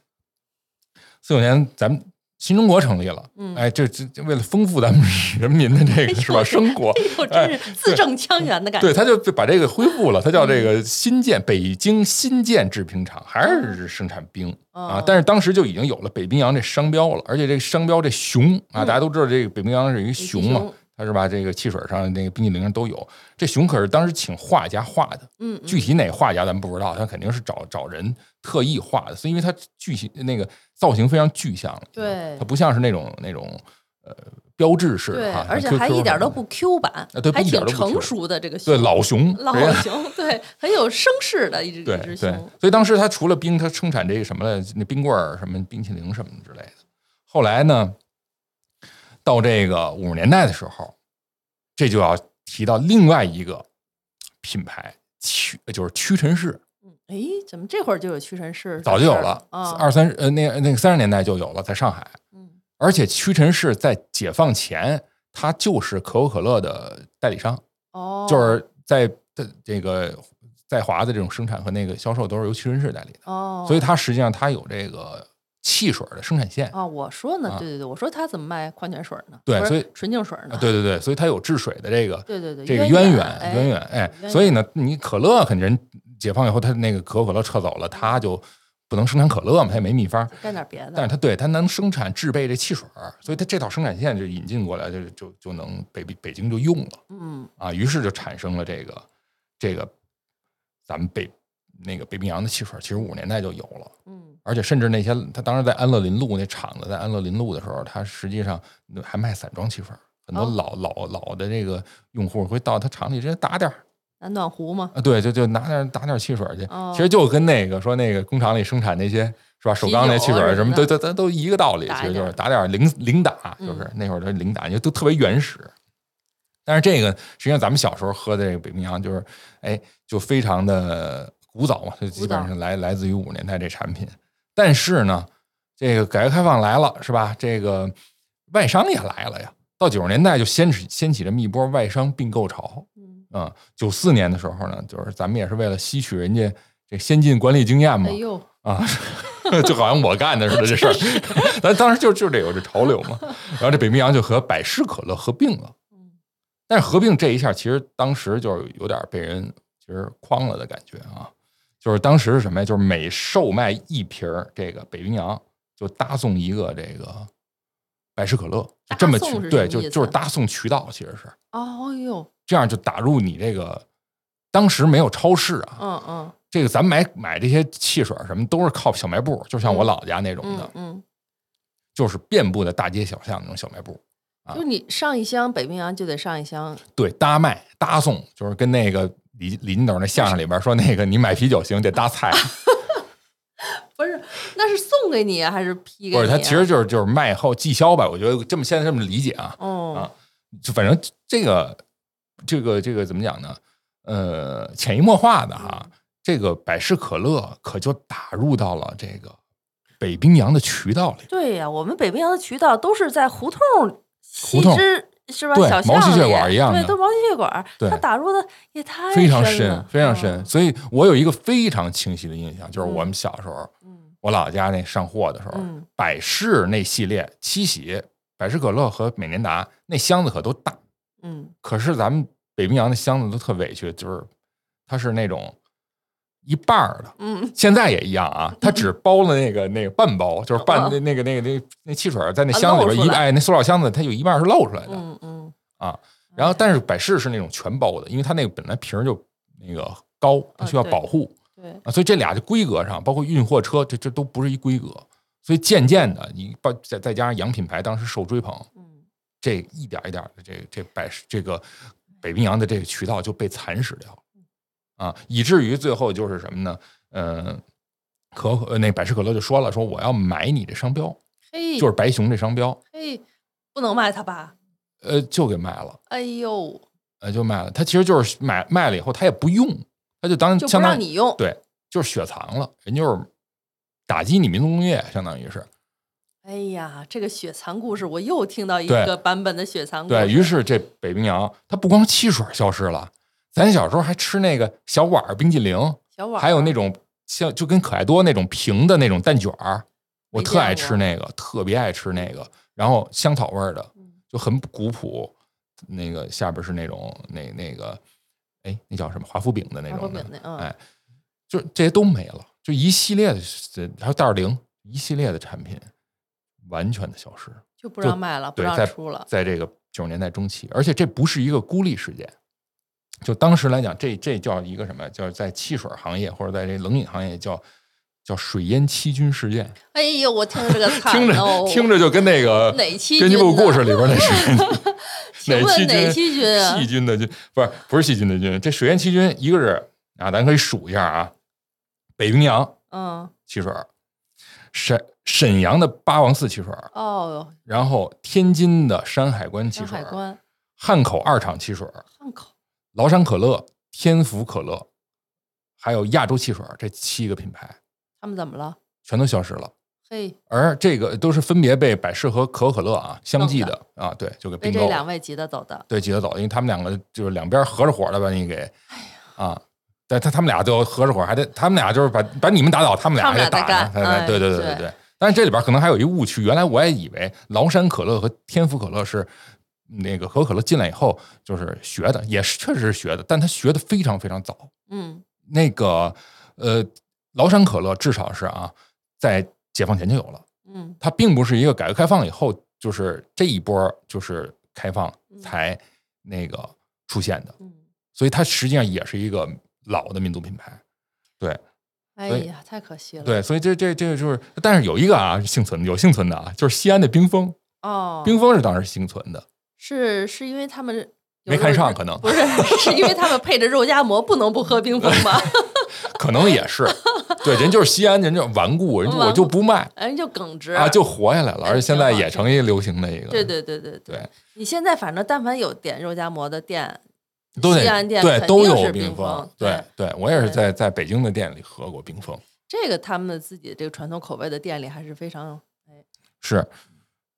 四九年咱们新中国成立了，嗯。哎，这这这为了丰富咱们人民的这个是吧生活，哎呦，真是字正腔圆的感觉。对，他就把这个恢复了，他叫这嗯。个新建北京新建制冰厂，还是生产冰啊哦，但是当时就已经有了北冰洋这商标了，而且这个商标这熊啊，嗯。大家都知道这个北冰洋是一个熊嘛，它是吧？这个汽水上那个冰淇淋上都有，这熊可是当时请画家画的，嗯，嗯具体哪画家咱们不知道，他肯定是找找人特意画的，所以因为它具体那个造型非常具象，对它不像是那种那种呃标志式的哈，，而且还一点都不 Q 版啊对，还挺成熟的这个熊对老熊，老熊，对，很有声势的一只对一只对熊，，所以当时它除了冰，它生产这个什么了，那冰棍儿、什么冰淇淋什么之类的。后来呢，到这个五十年代的时候，这就要提到另外一个品牌屈，就是屈臣氏，嗯，哎，怎么这会儿就有屈臣氏？早就有了，啊，二三呃那个那个三十年代就有了，在上海。嗯，而且屈臣氏在解放前，它就是可口可乐的代理商，哦，就是在的这个在华的这种生产和那个销售都是由屈臣氏代理的。哦，所以它实际上它有这个汽水的生产线。啊，我说呢，啊对对对，我说他怎么卖矿泉水呢？对所以纯净水呢？啊，对对对，所以它有治水的这个对对对，这个渊渊源哎渊源，哎，渊所以呢，你可乐肯定人解放以后，他那个可口可乐撤走了，他就不能生产可乐嘛，它也没秘方。干点别的。但是它对它能生产制备这汽水儿，所以它这套生产线就引进过来，就就就能北北京就用了嗯啊，于是就产生了这个这个咱们北那个北冰洋的汽水，其实五十年代就有了。嗯而且甚至那些，他当时在安乐林路那厂子，在安乐林路的时候，他实际上还卖散装汽水儿，很多哦老、老老的这个用户会到他厂里直接打点儿拿暖壶吗？啊，对，就就拿点儿打点儿汽水儿去。哦其实就跟那个说那个工厂里生产那些是吧，首钢那汽水儿什么，都都都都一个道理，其实就是打点零零打，嗯就是那会儿的零打，就都特别原始。但是这个实际上咱们小时候喝的这个北冰洋，就是哎，就非常的古早嘛，就基本上来来自于五十年代这产品。但是呢，这个改革开放来了，是吧？这个外商也来了呀。到九十年代就掀起掀起这么一波外商并购潮。嗯，嗯，九四年的时候呢，就是咱们也是为了吸取人家这先进管理经验嘛哎，呦，啊，*laughs* 就好像我干的似的这事儿。*laughs* 咱当时就就得有这潮流嘛。然后这北冰洋就和百事可乐合并了。嗯但是合并这一下，其实当时就是有点被人其实诓了的感觉啊。就是当时是什么呀？就是每售卖一瓶儿这个北冰洋，就搭送一个这个百事可乐，就这么去对，就就是搭送渠道，其实是哦呦，这样就打入你这个。当时没有超市啊，嗯嗯这个咱买买这些汽水什么都是靠小卖部，就像我老家那种的嗯，嗯，就是遍布在大街小巷那种小卖部。啊就你上一箱北冰洋就得上一箱，对，搭卖搭送，就是跟那个李李金斗那相声里边说那个你买啤酒行得搭菜，*laughs* 不是，那是送给你啊还是批给你啊？或者他其实就是就是卖后寄销吧。我觉得这么现在这么理解啊，哦啊就反正这个这个这个怎么讲呢？呃，潜移默化的哈，这个百事可乐可就打入到了这个北冰洋的渠道里。对呀，我们北冰洋的渠道都是在胡同胡同是吧？毛细血管一样的对都毛细血管，对它打入的也太非常深，非常深。嗯所以我有一个非常清晰的印象，就是我嗯们小时候，嗯我姥姥家那上货的时候，嗯百事那系列七喜、百事可乐和美年达那箱子可都大，嗯可是咱们北冰洋的箱子都特委屈，就是它是那种一半儿的。嗯现在也一样啊，它只包了那个那个半包，就是半嗯那那个那个那那汽水在那啊箱子里边一哎那塑料箱子它有一半是露出来的，嗯嗯啊，然后但是百事是那种全包的，因为它那个本来瓶儿就那个高，它需要保护对，啊，所以这俩就规格上，包括运货车，这这都不是一规格。所以渐渐的，你包再再加上洋品牌当时受追捧，嗯这一点一点的这这百事这个北冰洋的这个渠道就被蚕食掉了啊，以至于最后就是什么呢？嗯、可可那百事可乐就说了，说我要买你这商标，嘿，就是白熊这商标，嘿，不能卖它吧？呃，就给卖了。哎呦，呃，就卖了。他其实就是买卖了以后，他也不用，他就当就相当于让你用。对，就是雪藏了，人就是打击你民族工业，相当于是。哎呀，这个雪藏故事，我又听到一个版本的雪藏故事。对于是，这北冰洋，它不光汽水消失了，咱小时候还吃那个小碗儿冰激凌，小碗儿，还有那种像就跟可爱多那种平的那种蛋卷儿，我特爱吃那个，特别爱吃那个，然后香草味儿的，嗯就很古朴。那个下边是那种那那个，哎，那叫什么华夫饼的那种的哎，就这些都没了，就一系列的，还有袋儿零一系列的产品完全的消失，就不让卖了，不让出了。在这个九十年代中期，而且这不是一个孤立事件，就当时来讲，这这叫一个什么？叫在汽水行业或者在这冷饮行业叫叫水淹七军事件，哎呦，我听着这个 *laughs* 听哦着听着就跟那个 *laughs* 哪七编辑部故事里边那水淹 *laughs* 请问七哪七军啊细菌的军不是不是细菌的菌，这水淹七军一个是啊，咱可以数一下啊，北冰洋嗯，汽水，沈沈阳的八王寺汽水，哦，然后天津的山海关汽山水，海关、汉口二厂汽水，汉口，崂山可乐、天府可乐，还有亚洲汽水这七个品牌他们怎么了？全都消失了。嘿，而这个都是分别被百事和可口可乐啊相继的啊，对，就给被并购了，这两位急得走的。对，急得走，因为他们两个就是两边合着伙的把你给，哎啊，但他他们俩就合着伙，还得他们俩就是把把你们打倒，他们俩还得打对对对对对。但是这里边可能还有一误区，原来我也以为崂山可乐和天府可乐是那个可口可乐进来以后就是学的，也是确实是学的，但他学的非常非常早。嗯那个呃，崂山可乐至少是啊，在解放前就有了，嗯它并不是一个改革开放以后就是这一波就是开放才那个出现的，嗯，所以它实际上也是一个老的民族品牌。对哎呀，太可惜了。对，所以这这这个就是，但是有一个啊是幸存的，有幸存的啊，就是西安的冰峰，哦，冰峰是当时幸存的，是是因为他们没看上可能不是，是因为他们配着肉夹馍不能不喝冰峰吗？*laughs* 可能也是，对，人就是西安人就顽固，人就我就不卖人就耿直啊，就活下来了，哎而且现在也成一流行的一个，对对对对对，你现在反正但凡有点肉夹馍的店，都得西安店对都有冰峰峰，对对，我也是在在北京的店里喝过冰峰，这个他们自己这个传统口味的店里还是非常是，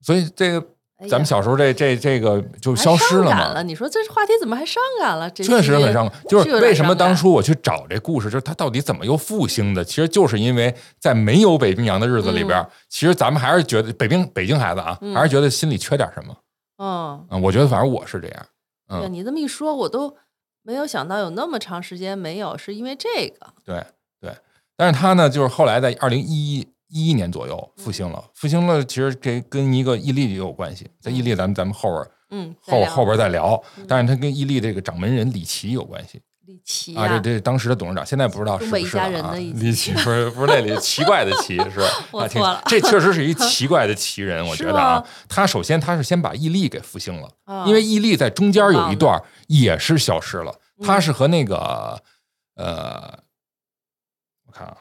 所以这个咱们小时候这这这个就消失了嘛。你说这话题怎么还伤感了？这确实很伤感，就是为什么当初我去找这故事，就是它到底怎么又复兴的？其实就是因为在没有北冰洋的日子里边，其实咱们还是觉得北冰北京孩子啊，嗯还是觉得心里缺点什么嗯，嗯、我觉得反正我是这样，对嗯，你这么一说，我都没有想到有那么长时间没有，是因为这个。对对。但是他呢，就是后来在二零一一一一一年左右复兴了，复兴了，其实这跟一个伊利也有关系，在伊利咱们咱们后边嗯，后后边再聊嗯，但是它跟伊利这个掌门人李琦有关系。李琦。啊，这这当时的董事长，现在不知道是不是了啊李琦不是不是那里奇怪的奇是 *laughs* 我错了这确实是一 *laughs* 奇怪的奇人，我觉得啊，他首先他是先把伊利给复兴了，啊因为伊利在中间有一段也是消失了，嗯。他是和那个呃，我看啊，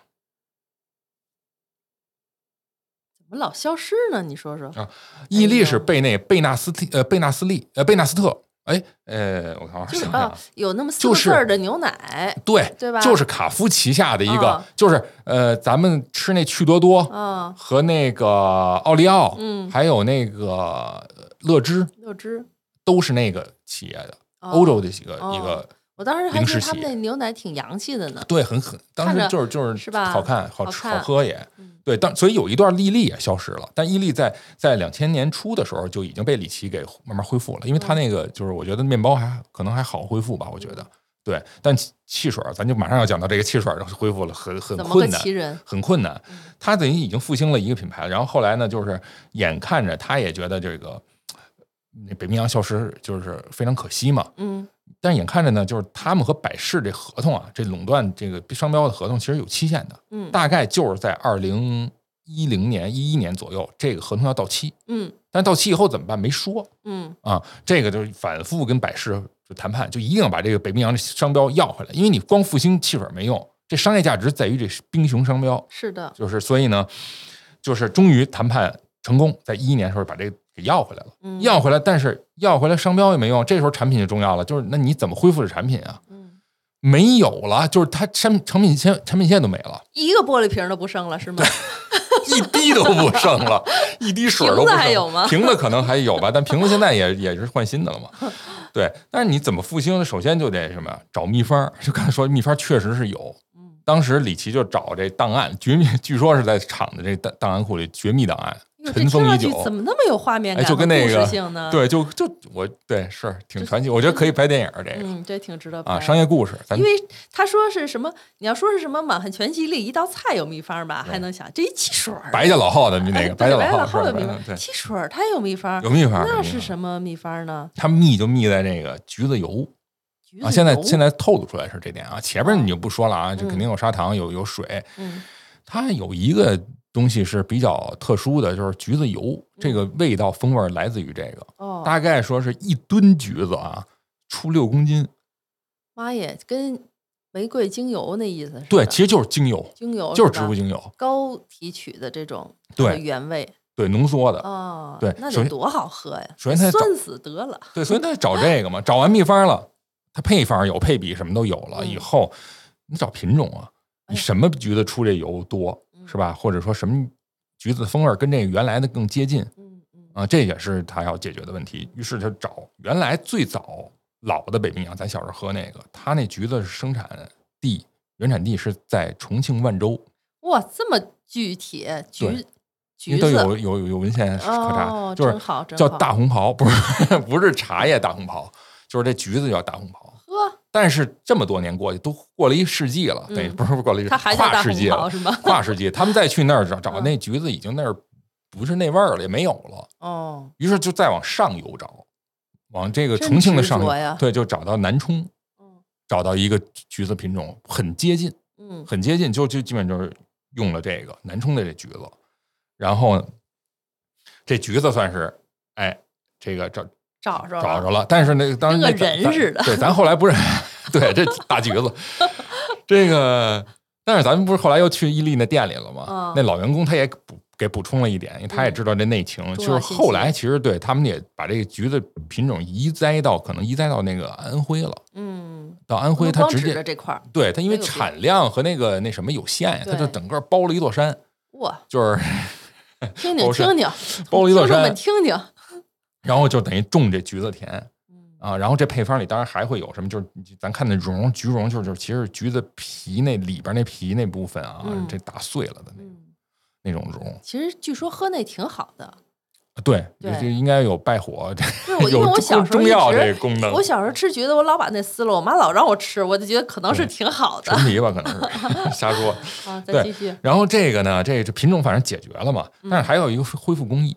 怎么老消失呢？你说说。啊伊利是哎呦被那贝纳斯特呃贝纳斯利呃贝纳斯特，哎呃，我看我就是想想有那么四就是个字儿的牛奶，对对吧就是卡夫旗下的一个啊，就是呃，咱们吃那趣多多，嗯，和那个奥利奥，嗯还有那个乐之，乐之，都是那个企业的，欧洲的几个哦一个。我当时还觉得他们那牛奶挺洋气的呢。对，很很，当时就是就是是吧好看，好吃好喝也嗯。对，当所以有一段伊利也消失了，但伊利在在两千年初的时候就已经被里奇给慢慢恢复了，因为他那个就是我觉得面包还可能还好恢复吧，我觉得。对，但汽汽水儿咱就马上要讲到这个汽水儿恢复了很很困难？很困难。他等于已经复兴了一个品牌，然后后来呢，就是眼看着他也觉得这个那北冰洋消失就是非常可惜嘛，嗯。但是眼看着呢，就是他们和百事这合同啊，这垄断这个商标的合同其实有期限的，嗯。大概就是在二零一零年、一一年左右，这个合同要到期。嗯。但到期以后怎么办？没说嗯。啊，这个就是反复跟百事就谈判，就一定要把这个北冰洋的商标要回来，因为你光复兴汽水没用，这商业价值在于这冰熊商标，是的，就是所以呢，就是终于谈判成功，在一一年的时候把这个给要回来了。嗯要回来，但是要回来商标也没用，这时候产品就重要了，就是那你怎么恢复这产品啊？嗯，没有了，就是它产产品线产品线都没了，一个玻璃瓶都不剩了是吗？*laughs* 一滴都不剩了，一滴水都不瓶子剩。还有吗瓶子可能还有吧，但瓶子现在也也是换新的了嘛。*laughs* 对，但是你怎么复兴？首先就得什么找秘方，就刚才说秘方确实是有。嗯当时李琦就找这档案，绝密，据说是在厂的这档档案库里绝密档案，尘封已久。怎么那么有画面哎，感就跟那个事性呢？，对，就就我对是挺传奇，我觉得可以拍电影这个嗯，这挺值得啊，拍商业故事，因为他说是什么？你要说是什么满汉全席里一道菜有秘方吧，还能想这一汽水儿，白家老号的那个白家老号号有秘方，汽水儿它有秘方，有秘方，那是什么秘方呢？它秘就秘在这个橘子油啊，现在现在透露出来是这点啊，前面你就不说了啊，就肯定有砂糖，有有水，嗯它有一个东西是比较特殊的，就是橘子油，这个味道风味儿来自于这个，哦，大概说是一吨橘子啊，出六公斤，妈耶，跟玫瑰精油那意思是？对，其实就是精油，精油就是植物精油，高提取的这种对原味对，浓缩的，哦，对那得多好喝呀！首先它酸死得了，对，所以他找这个嘛，*laughs* 找完秘方了，它配方有配比什么都有了，嗯以后你找品种啊，你什么橘子出这油多嗯是吧？或者说什么橘子风味跟这个原来的更接近嗯嗯啊，这也是他要解决的问题。于是他找原来最早老的北冰洋，咱小时候喝那个，他那橘子是生产地原产地是在重庆万州，哇，这么具体，橘橘为都有子有有文献可查，哦，就是叫大红袍，不是 *laughs* 不是茶叶大红袍，就是这橘子叫大红袍。呵，但是这么多年过去，都过了一世纪了，嗯等于不是过了一它还叫大红跨世纪了，是吗？跨世纪，他们再去那儿找找嗯那橘子，已经那儿不是那味儿了，也没有了。哦，于是就再往上游找，往这个重庆的上游对，就找到南充，嗯找到一个橘子品种很接近，嗯很接近，就就基本就是用了这个南充的这橘子，然后这橘子算是哎，这个找找着了。找着了，但是那个当然跟个那人似的。对，咱后来不是对这大橘子，*laughs* 这个，但是咱们不是后来又去伊利那店里了吗？嗯？那老员工他也补给补充了一点，因为他也知道这内情，就是后来其实对他们也把这个橘子品种移栽到可能移栽到那个安徽了，嗯，到安徽他直接着这块儿，对他因为产量和那个那什么有限呀，他就整个包了一座山，哇，就是听听 *laughs* 听听，包了一座山听听，*laughs* 然后就等于种这橘子田。嗯啊，然后这配方里当然还会有什么，就是咱看那蓉橘蓉，就是就是其实是橘子皮那里边那皮那部分啊，嗯这打碎了的那嗯，那种蓉，其实据说喝那挺好的，对，对就应该有败火，对我 *laughs* 因为有我小时候中药这功能我，小时候吃橘子，我老把那撕了，我妈老让我吃，我就觉得可能是挺好的陈皮吧可能是 *laughs* 瞎说。*laughs* 啊。再对继续，然后这个呢，这这品种反正解决了嘛，嗯但是还有一个恢复工艺，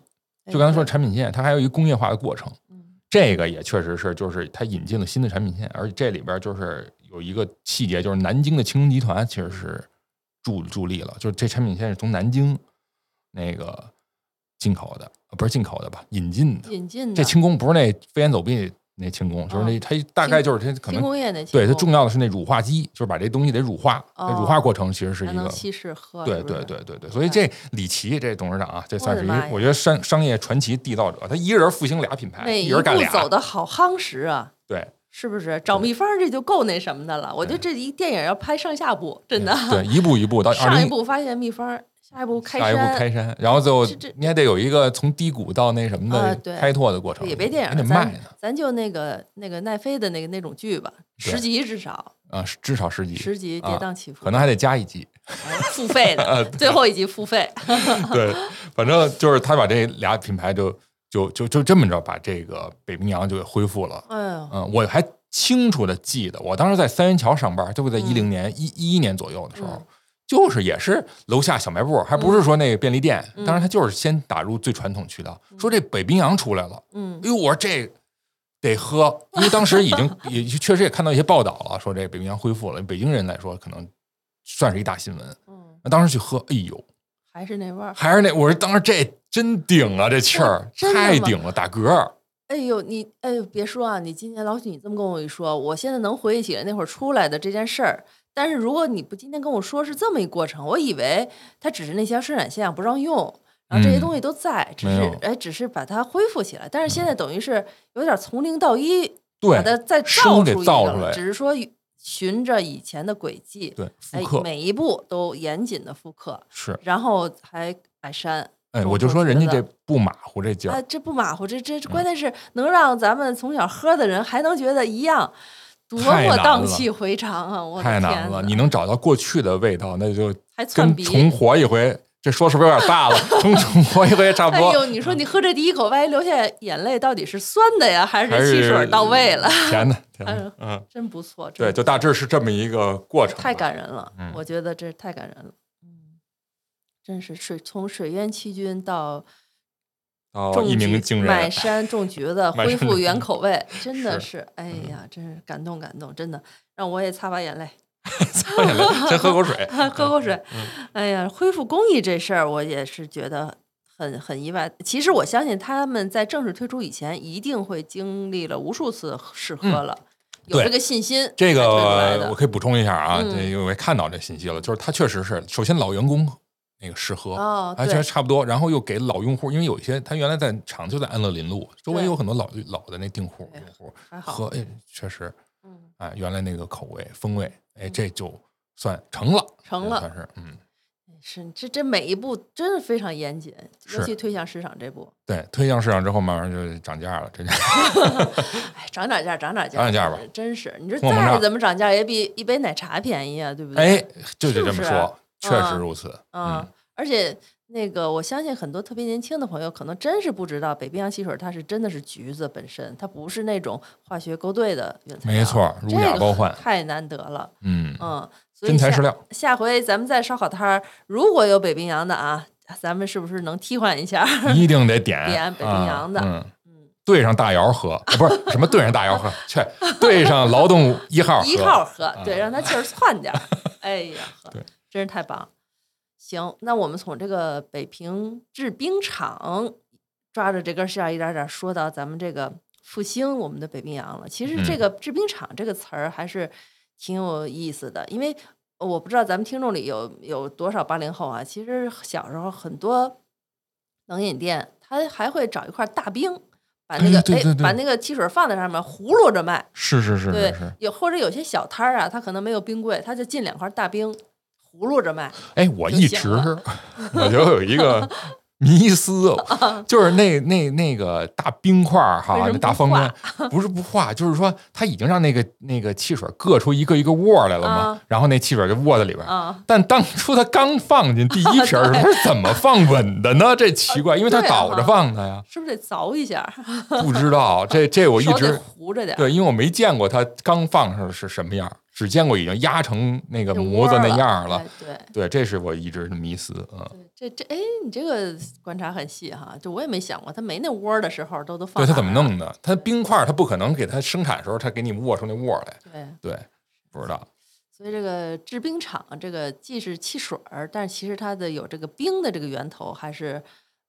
就刚才说哎产品线，它还有一个工业化的过程。嗯这个也确实是，就是它引进了新的产品线，而且这里边就是有一个细节，就是南京的青龙集团其实是助助力了，就是这产品线是从南京那个进口的，呃不是进口的吧，引进的。引进的这轻工不是那飞檐走壁那轻工，就是那它大概就是它可轻能工业那对它重要的是那乳化机，就是把这东西得乳化，这乳化哦过程其实是一个稀释喝，对对对对对，所以这李琦这董事长啊，这算是一我觉得商商业传奇缔造者，他一个人复兴俩品牌，一一人干俩，步走的好夯实啊。对是不是找秘方这就够那什么的了？我觉得这一电影要拍上下部，真的。对，一步一步到 *laughs* 上一步发现秘方儿下一步开下一步山，开山，然后最后你还得有一个从低谷到那什么的开拓的过程，也别电还得卖呢咱就那个那个奈飞的那个那种剧吧，十集至少啊，至少十集，十集跌宕起伏，可能还得加一集。哎付费的，*laughs* 最后一集付费。对，反正就是他把这俩品牌就就就就这么着把这个北冰洋就给恢复了。哎呦，嗯，我还清楚的记得，我当时在三元桥上班，就在一零年一一一年左右的时候。嗯就是也是楼下小卖部，还不是说那个便利店，嗯当然他就是先打入最传统渠道，说这北冰洋出来了，嗯哎呦，我说这得喝，因为当时已经也确实也看到一些报道了，说这北冰洋恢复了，北京人来说可能算是一大新闻。嗯，那当时去喝，哎呦，还是那味儿。还是那我说当时这真顶啊，这气儿太顶了，打嗝。哎呦，你哎呦，别说啊！你今天老许你这么跟我一说，我现在能回忆起来那会儿出来的这件事儿。但是如果你不今天跟我说是这么一过程，我以为它只是那些生产线不让用，然后这些嗯东西都在，只是哎，只是把它恢复起来。但是现在等于是有点从零到一，对把它再造出来个，只是说循着以前的轨迹，对，复哎，刻、每一步都严谨的复刻，是，然后还改删。哎，我就说人家这不马虎这劲儿，啊，这不马虎，这这这关键是能让咱们从小喝的人还能觉得一样，多么太难了荡气回肠啊！我太难了。你能找到过去的味道，那就还窜鼻。跟重活一回，这说是不是有点大了？*laughs* 重重活一回也差不多。哎呦，你说你喝这第一口，万一流下眼泪，到底是酸的呀，还还是汽水到位了？甜的，*laughs* 甜的，嗯，真不错，对，就大致是这么一个过程。太感人了，嗯我觉得这太感人了。嗯，真是水从水淹七军到种到一鸣橘惊人，买山种 *laughs* 橘子，恢复原口味，真的是是，哎呀，真是感动感动，真的让我也擦把眼泪。*laughs* 擦眼泪先喝口水。*laughs* 喝口水。嗯哎呀，恢复工艺这事儿，我也是觉得很很意外。其实我相信他们在正式推出以前，一定会经历了无数次试喝了，有这个信心这。个我可以补充一下啊，嗯这个我也看到这信息了，就是他确实是首先老员工那个试喝，哦，而且对，差不多，然后又给老用户，因为有一些他原来在厂就在安乐林路，周围对。有很多老老的那订户对用户还好喝，哎，确实，嗯，哎，原来那个口味风味，哎，嗯。这就算成了，成了算是嗯，是这这每一步真的非常严谨，尤其。推向市场这步，对，推向市场之后，慢慢就涨价了，这就 *laughs* 哎，涨点价，涨点价，涨涨价吧真是，你说通货膨胀再怎么涨价，也比一杯奶茶便宜啊，对不对？哎，就得这么说，确实嗯如此，嗯嗯，，而且那个，我相信很多特别年轻的朋友可能真是不知道，北冰洋汽水它是真的是橘子本身，它不是那种化学勾兑的原材料。没错，如这个假包换，太难得了。嗯，嗯，所以下真材实料，下回咱们在烧烤摊儿，如果有北冰洋的啊，咱们是不是能替换一下？一定得点点北冰洋的啊嗯。嗯，兑上大窑喝，啊不是什么兑上大窑喝，去兑上劳动一号，一号喝，对，啊让它气儿窜点儿。*laughs* 哎呀，呵对，真是太棒了。行，那我们从这个北平制冰厂抓着这根线儿，一点点说到咱们这个复兴我们的北冰洋了。其实这嗯个制冰厂这个词儿还是挺有意思的，因为我不知道咱们听众里有有多少八零后啊。其实小时候很多冷饮店，他还会找一块大冰。把那个哎把那个汽水放在上面，葫芦着卖，是是是对有或者有些小摊儿啊，他可能没有冰柜，他就进两块大冰，葫芦着卖。哎，我一直我就有一个迷思，*laughs* 就是那那那个大冰块儿哈，那大方砖不是不化，就是说他已经让那个那个汽水硌出一个一个窝来了嘛啊，然后那汽水就窝在里边但当初他刚放进第一瓶 *laughs* 是怎么放稳的呢？这奇怪，因为他对啊倒着放的呀，是不是得凿一下？*laughs* 不知道这这我一直糊着点。对，因为我没见过它刚放上是什么样儿，只见过已经压成那个模子那样儿了哎。对对，这是我一直的迷思。嗯，这这哎，你这个观察很细哈，就我也没想过，它没那窝儿的时候都都放对，它？怎么弄的？它冰块儿它不可能给它生产的时候，它给你握出那窝儿来。对，对，不知道。所以这个制冰厂，这个既是汽水儿，但是其实它的有这个冰的这个源头，还是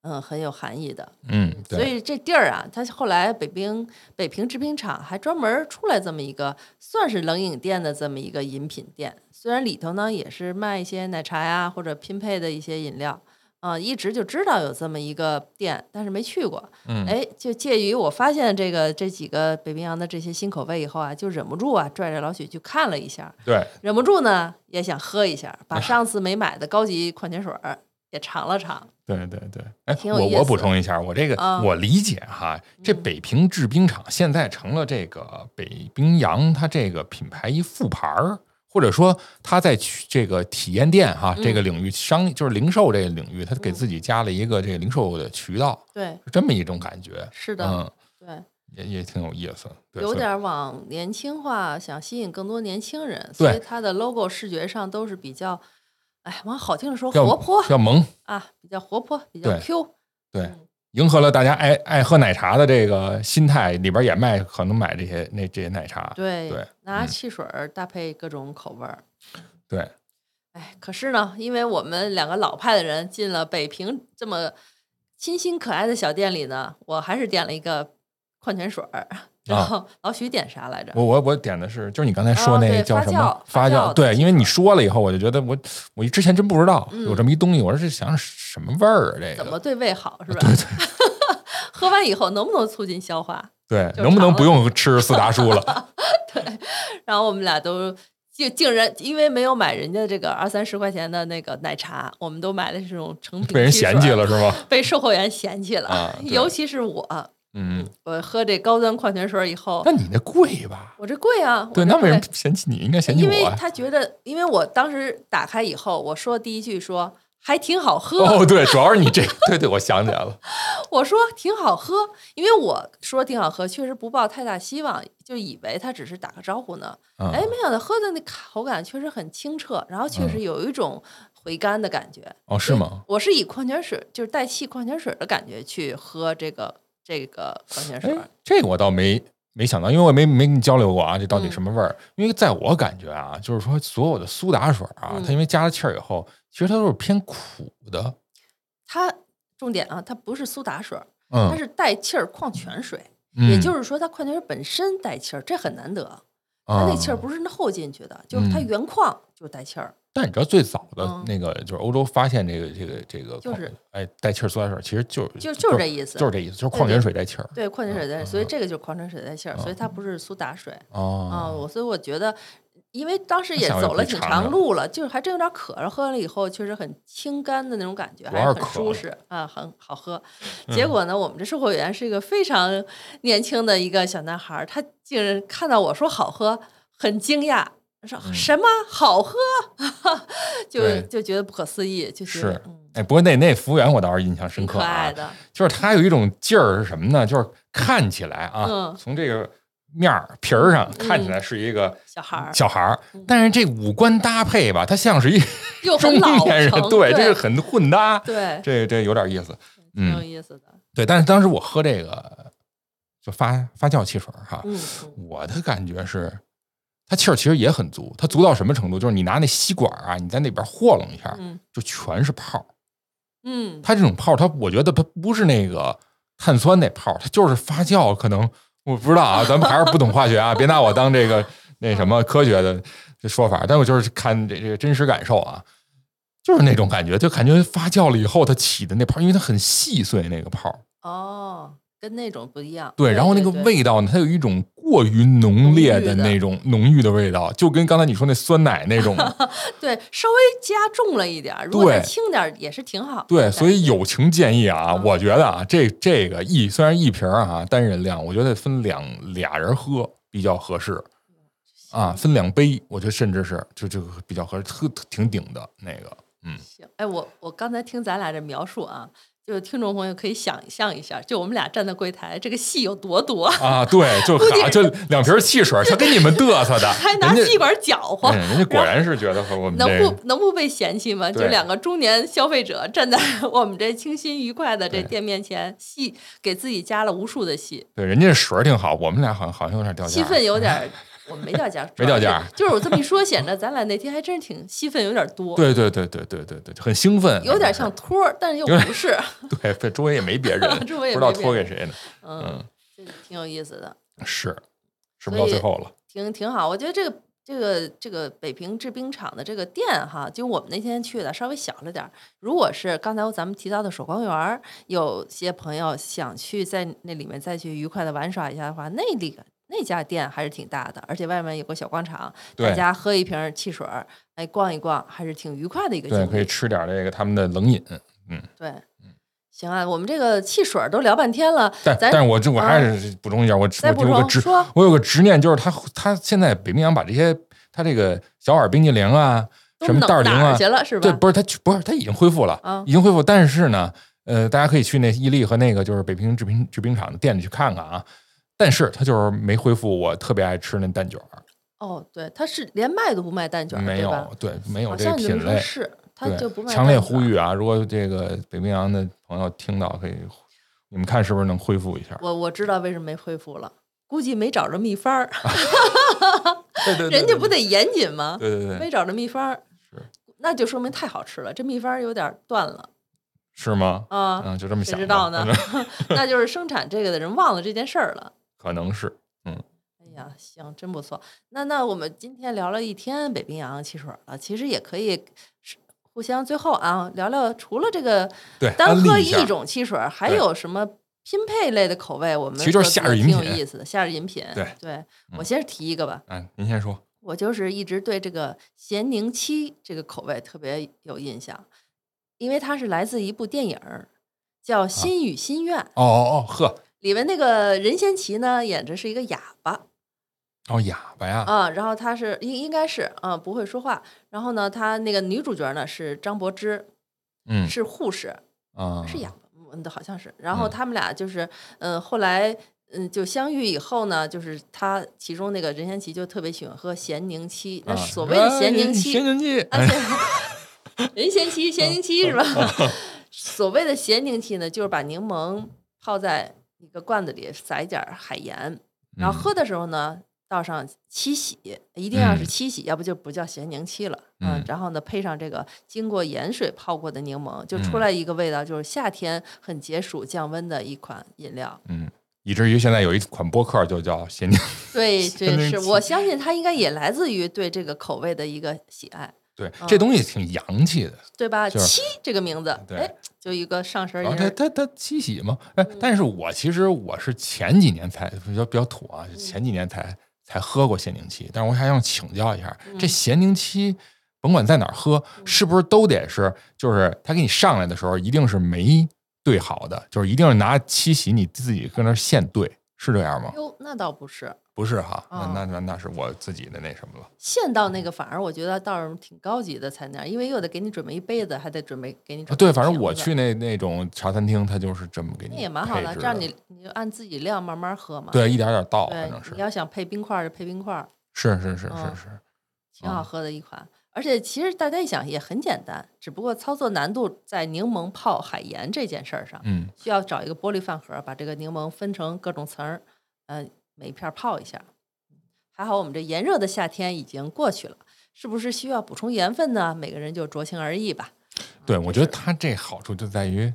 嗯很有含义的。嗯，所以这地儿啊，它后来北冰北平制冰厂还专门出来这么一个，算是冷饮店的这么一个饮品店。虽然里头呢也是卖一些奶茶呀或者拼配的一些饮料，啊、一直就知道有这么一个店，但是没去过。嗯，哎，就介于我发现这个这几个北冰洋的这些新口味以后啊，就忍不住啊拽着老许去看了一下，对，忍不住呢也想喝一下，把上次没买的高级矿泉水儿也尝了尝。对对对，哎，我我补充一下，我这个、啊我理解哈，这嗯北平制冰厂现在成了这个北冰洋它这个品牌一副牌儿，或者说它在这个体验店哈、这个嗯领域商就是零售这个领域，它给自己加了一个这个零售的渠道，对，是这么一种感觉。是的，嗯，对，也也挺有意思，对有点往年轻化，想吸引更多年轻人，所以它的 logo 视觉上都是比较，哎，往好听的说活泼比较萌，啊，比较活泼，比较 Q。对嗯，迎合了大家爱爱喝奶茶的这个心态，里边也卖可能买这些那这些奶茶，对对嗯拿汽水儿搭配各种口味儿。对，哎，可是呢，因为我们两个老派的人进了北平这么清新可爱的小店里呢，我还是点了一个矿泉水儿。然后老许点啥来着？我我我点的是，就是你刚才说那叫什么发酵对，因为你说了以后，我就觉得我我之前真不知道嗯有这么一东西，我说这想什么味儿啊？这个怎么对胃好是吧？*laughs* 对对 *laughs* 喝完以后能不能促进消化？对，能不能不用吃四达叔了？*laughs* 对然后我们俩都竟竟然因为没有买人家这个二三十块钱的那个奶茶，我们都买的是这种成品，被人嫌弃，了是吗？被售货员嫌弃了。啊尤其是我，嗯，我喝这高端矿泉水以后那，你那贵吧？我这贵啊，对，那为什么贵嫌弃你？应该嫌弃我因为。他觉得，因为我当时打开以后，我说第一句说还挺好喝，哦，对，主要是你这，对对，我想起来了。*laughs* 我说挺好喝，因为我说挺好喝，确实不抱太大希望，就以为他只是打个招呼呢。嗯哎，没想到喝的那口感确实很清澈，然后确实有一种回甘的感觉。哦，是吗？我是以矿泉水，就是带气矿泉水的感觉去喝这个这个矿泉水哎。，这个我倒没没想到，因为我没没跟你交流过啊，这到底嗯什么味儿？因为在我感觉啊，就是说所有的苏打水啊，嗯它因为加了气儿以后，其实它都是偏苦的。它重点啊，它不是苏打水，它嗯，是带气儿矿泉水，嗯也就是说它矿泉水本身带气儿，这很难得。它那气儿嗯不是后进去的，就是它嗯原矿就带气儿。但你知道最早的嗯那个就是欧洲发现这个这个这个矿就是哎带气儿苏打水，其实就是就就是这意思就是这意思，就是矿泉水带气儿。对，矿泉水带，嗯所以这个就是矿泉水带气儿，所以它不是苏打水啊。哦，我所以我觉得，因为当时也走了挺长路了，就是还真有点渴了，喝了以后确实很清干的那种感觉，还是很舒适啊，很好喝。*laughs* 结果呢，我们这售货员是一个非常年轻的一个小男孩，他竟然看到我说好喝，很惊讶。说什么？好喝，*laughs* 就对。就觉得不可思议，就觉是哎，不过那那服务员我倒是印象深刻啊，就是他有一种劲儿是什么呢？就是看起来啊，嗯从这个面儿皮儿上看起来是一个小孩儿小孩儿，嗯。但是这五官搭配吧，他像是一中老年人，对，对，这是很混搭，对，这这有点意思。挺有嗯，意思的，对，但是当时我喝这个就发发酵汽水哈，我的感觉是。它气儿其实也很足，它足到什么程度？就是你拿那吸管啊，你在那边和弄一下，嗯就全是泡儿。嗯，它这种泡儿，它我觉得它不是那个碳酸那泡儿，它就是发酵。可能我不知道啊，咱们还是不懂化学啊，别拿我当这个那什么科学的这说法。但我就是看这这个真实感受啊，就是那种感觉，就感觉发酵了以后它起的那泡儿，因为它很细碎那个泡儿，哦，跟那种不一样。对，然后那个味道呢，它有一种过于浓烈的那种浓郁的味道，就跟刚才你说那酸奶那种。*laughs* 对，稍微加重了一点儿，如果再轻点儿也是挺好的。对，所以友情建议啊，嗯我觉得啊，这这个一虽然一瓶儿啊单人量，我觉得分两俩人喝比较合适啊，分两杯，我觉得甚至是就就比较合适，特挺顶的那个，嗯，行。哎，我我刚才听咱俩这描述啊，就听众朋友可以想象一下，就我们俩站在柜台，这个戏有多多，啊，对，*laughs* 就就两瓶汽水，他给你们嘚瑟的，*laughs* 还拿吸管搅和。嗯，人家果然是觉得和我们能这个不能不被嫌弃吗？就两个中年消费者站在 *laughs* 我们这清新愉快的这店面前，戏给自己加了无数的戏，对人家这水挺好，我们俩好像好像有点掉价，气氛有点儿，我们没掉价，没掉价就是我这么一说，显得咱俩那天还真挺戏份有点多，对对对对对对对，很兴奋，有点像托儿，但是又不是，*laughs* 对，对，周围也没别人，周围也不知道托给谁呢，嗯挺有意思的，是，是到最后了？挺挺好。我觉得这个这个这个北平制冰厂的这个店哈，就我们那天去的稍微小了点儿。如果是刚才咱们提到的守光园，有些朋友想去在那里面再去愉快的玩耍一下的话，那里个那家店还是挺大的，而且外面有个小广场，对大家喝一瓶汽水儿，哎，逛一逛，还是挺愉快的一个经对，历。可以吃点这个他们的冷饮。嗯对，行啊，我们这个汽水儿都聊半天了，但但是我就我还是补充一下，我我有个执我有个执念，就是他他现在北冰洋把这些他这个小碗冰激凌啊，什么袋儿零啊去了是吧？对，不是他不是他已经恢复了，啊已经恢复，但是呢，呃，大家可以去那伊利和那个就是北平制冰制冰厂的店里去看看啊。但是他就是没恢复我特别爱吃那蛋卷儿，哦，对，他是连卖都不卖蛋卷儿，没有，对，没有这品类。是，他就不，卖。强烈呼！吁啊！如果这个北冰洋的朋友听到，可以你们看是不是能恢复一下？我我知道为什么没恢复了，估计没找着秘方儿，*laughs* 对对对，*laughs* 人家不得严谨吗？对对对，没找着秘方儿，是那就说明太好吃了，这秘方儿有点儿断了是吗？啊。嗯，就这么想的，知道呢？*laughs* 那就是生产这个的人忘了这件事儿了。可能是。嗯哎呀，行，真不错。那那我们今天聊了一天北冰洋汽水了，其实也可以互相最后啊聊聊，除了这个对，单喝一种汽水，还有什么拼配类的口味？我们其实就是夏日饮品挺有意思的夏日饮品。对我嗯先提一个吧，嗯，您先说。我就是一直对这个咸宁七这个口味特别有印象，因为它是来自一部电影叫《心与心愿》，哦哦哦，呵，里面那个任贤齐呢演着是一个哑巴。哦哑巴呀，啊，然后他是应应该是啊不会说话，然后呢，他那个女主角呢是张柏芝，嗯。是护士，啊，是哑巴，嗯，好像是。然后嗯。他们俩就是，嗯，后来嗯就相遇以后呢，就是他其中那个任贤齐就特别喜欢喝咸宁七，那啊所谓的咸宁七，咸宁七，*laughs* 而且任贤齐 *laughs* 咸宁七是吧？所谓的咸宁七呢，就是把柠檬泡在一个罐子里，撒一点儿海盐，然后嗯喝的时候呢，倒上七喜，一定要是嗯七喜，要不就不叫咸柠七了。嗯然后呢，配上这个经过盐水泡过的柠檬，就出嗯来一个味道，就是夏天很解暑降温的一款饮料。嗯，以至于现在有一款播客就叫咸宁，对对，*laughs* 咸宁七是我相信它应该也来自于对这个口味的一个喜爱，对，嗯这东西挺洋气的。对吧？就是七这个名字，对哎，就一个上身然后人儿。它它它七喜嘛，哎，嗯但是我其实我是前几年才比较比较土啊，前几年才才喝过咸宁七，但是我还想请教一下，这嗯咸宁七甭管在哪儿喝，是不是都得是就是他给你上来的时候一定是没兑好的，就是一定是拿七喜你自己搁那儿现兑，是这样吗？哟，那倒不是，不是哈，哦那那那那是我自己的那什么了。现到那个反而我觉得倒是挺高级的餐点儿，因为又得给你准备一杯子，还得准备给你准备对，反正我去那那种茶餐厅，他就是这么给你那也蛮好的，这样你你就按自己量慢慢喝嘛。对一点点倒，对反正，是你要想配冰块儿就配冰块儿，是是是嗯是是，挺好喝的一款。而且其实大家一想也很简单，只不过操作难度在柠檬泡海盐这件事儿上，嗯需要找一个玻璃饭盒，把这个柠檬分成各种层儿，呃，每一片儿泡一下。还好我们这炎热的夏天已经过去了，是不是需要补充盐分呢？每个人就酌情而异吧。对，我觉得它这好处就在于，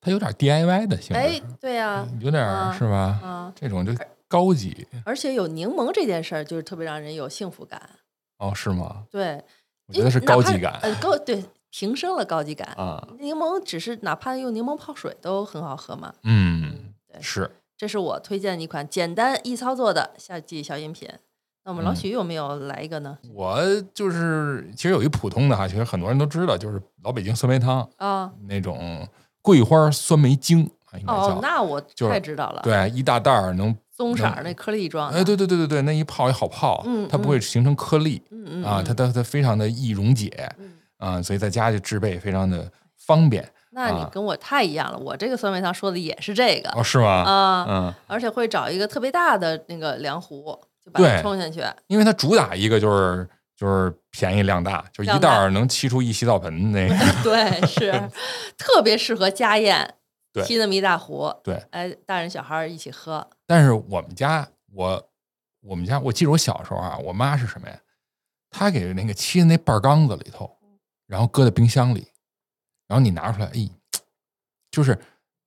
它有点 DIY 的性质，哎，对呀、有点啊是吧？啊，这种就高级而且有柠檬这件事儿，就是特别让人有幸福感。哦，是吗？对，我觉得是高级感呃，高对，平升了高级感。啊，柠檬只是哪怕用柠檬泡水都很好喝嘛。嗯，对是。这是我推荐的一款简单易操作的夏季小饮品。那我们老嗯许有没有来一个呢？我就是其实有一普通的哈，其实很多人都知道，就是老北京酸梅汤啊，那种桂花酸梅精啊，应该哦，那我就太知道了。，对，一大袋儿能，棕色儿那颗粒状的。哎，对对对对对，那一泡也好泡，嗯它不会形成颗粒啊，嗯它它它非常的易溶解嗯啊，所以在家就制备非常的方便啊那你跟我太一样了，我这个酸梅汤说的也是这个哦，是吗？啊，嗯，而且会找一个特别大的那个凉壶，就把它对冲下去。因为它主打一个就是就是便宜量大，就一袋儿能沏出一洗澡盆那 *laughs* 个，对，是特别适合家宴，对沏那么一大壶，对。哎，大人小孩一起喝。但是我们家，我我们家，我记得我小时候啊，我妈是什么呀？她给那个沏在那半缸子里头，然后搁在冰箱里，然后你拿出来，哎，就是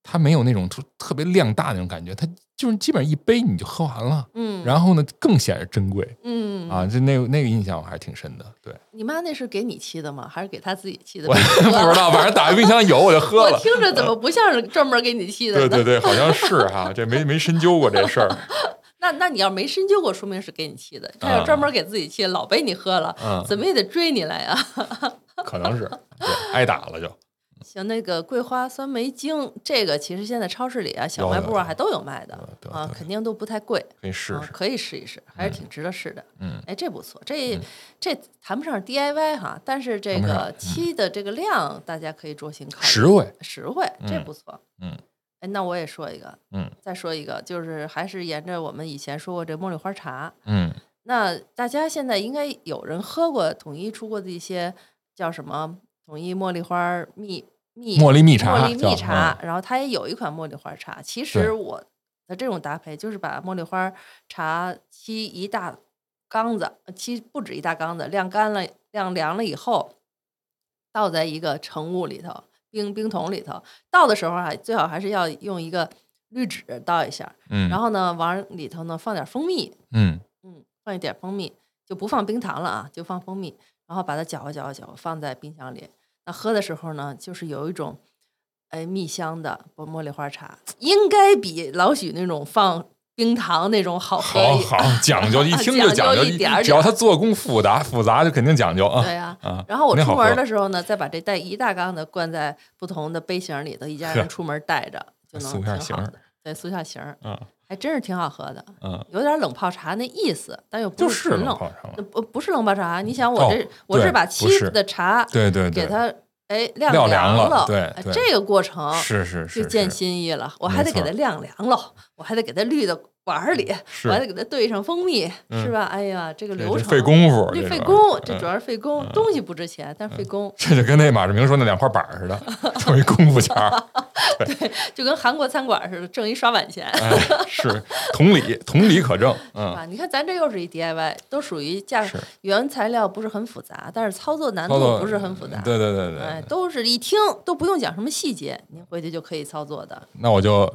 它没有那种特特别量大的那种感觉，它就是基本上一杯你就喝完了，嗯，然后呢更显得珍贵嗯啊！就那个那个印象我还是挺深的。对，你妈那是给你沏的吗？还是给她自己沏的？*laughs* 我不知道，反正打开冰箱有我就喝我了。听着怎么不像是专门给你沏的？对对对，好像是哈，这没没深究过这事儿。*laughs* 那那你要没深究过，说明是给你沏的。他要专门给自己沏，老被你喝了，嗯，怎么也得追你来呀。可能是对挨打了就。像那个桂花酸梅精，这个其实现在超市里啊、小卖部啊还都有卖的啊，肯定都不太贵。可以试试。啊可以试一试，还是挺值得试的。嗯，哎，这不错，这这谈不上 DIY 哈，但是这个漆的这个量，大家可以酌情考虑。实惠。实惠，这嗯不错。嗯，哎，那我也说一个，嗯再说一个，就是还是沿着我们以前说过这茉莉花茶。嗯那大家现在应该有人喝过统一出过的一些叫什么统一茉莉花蜜蜜茉莉蜜茶茉莉蜜茶，然后它也有一款茉莉花茶。其实我的这种搭配就是把茉莉花茶沏一大缸子，沏不止一大缸子，晾干了、晾凉了以后，倒在一个盛物里头，冰冰桶里头。倒的时候啊最好还是要用一个滤纸倒一下，嗯，然后呢往里头呢放点蜂蜜，嗯嗯，放一点蜂蜜，就不放冰糖了啊，就放蜂蜜，然后把它搅和搅和搅和，放在冰箱里。那喝的时候呢，就是有一种哎蜜香的不茉莉花茶，应该比老许那种放冰糖那种好喝好好讲究，一 *laughs* 听就讲究究，一点儿只要它做工复杂复杂，就肯定讲究啊。*laughs* 对呀、啊，然后我出门的时候呢，再把这带一大缸的灌在不同的杯型里头，一家人出门带着就能塑下形儿挺好的。对，塑下型儿，嗯还真是挺好喝的，嗯，有点冷泡茶那意思，但又不是纯冷。不不是冷泡茶，你想我哦这、我对是把不沏的茶对对对，给它哎晾晾凉了了，对这个过程是是就是见是心意了。我还得给它晾凉了，我还得给它滤到碗里，还得给它兑上蜂蜜，嗯是吧？哎呀，这个流程费功夫，这费工，这主要是费工，东西不值钱，但是费工，这就跟那马志明说那两块板似的，挣一功夫钱 *laughs* 对。就跟韩国餐馆似的，挣一刷碗钱。哎，是同理，同理可证。*laughs* 嗯，啊，你看咱这又是一 DIY，都属于价是原材料不是很复杂，但是操作难度不是很复杂。对对对对，哎，都是一听都不用讲什么细节，您回去就可以操作的。那我就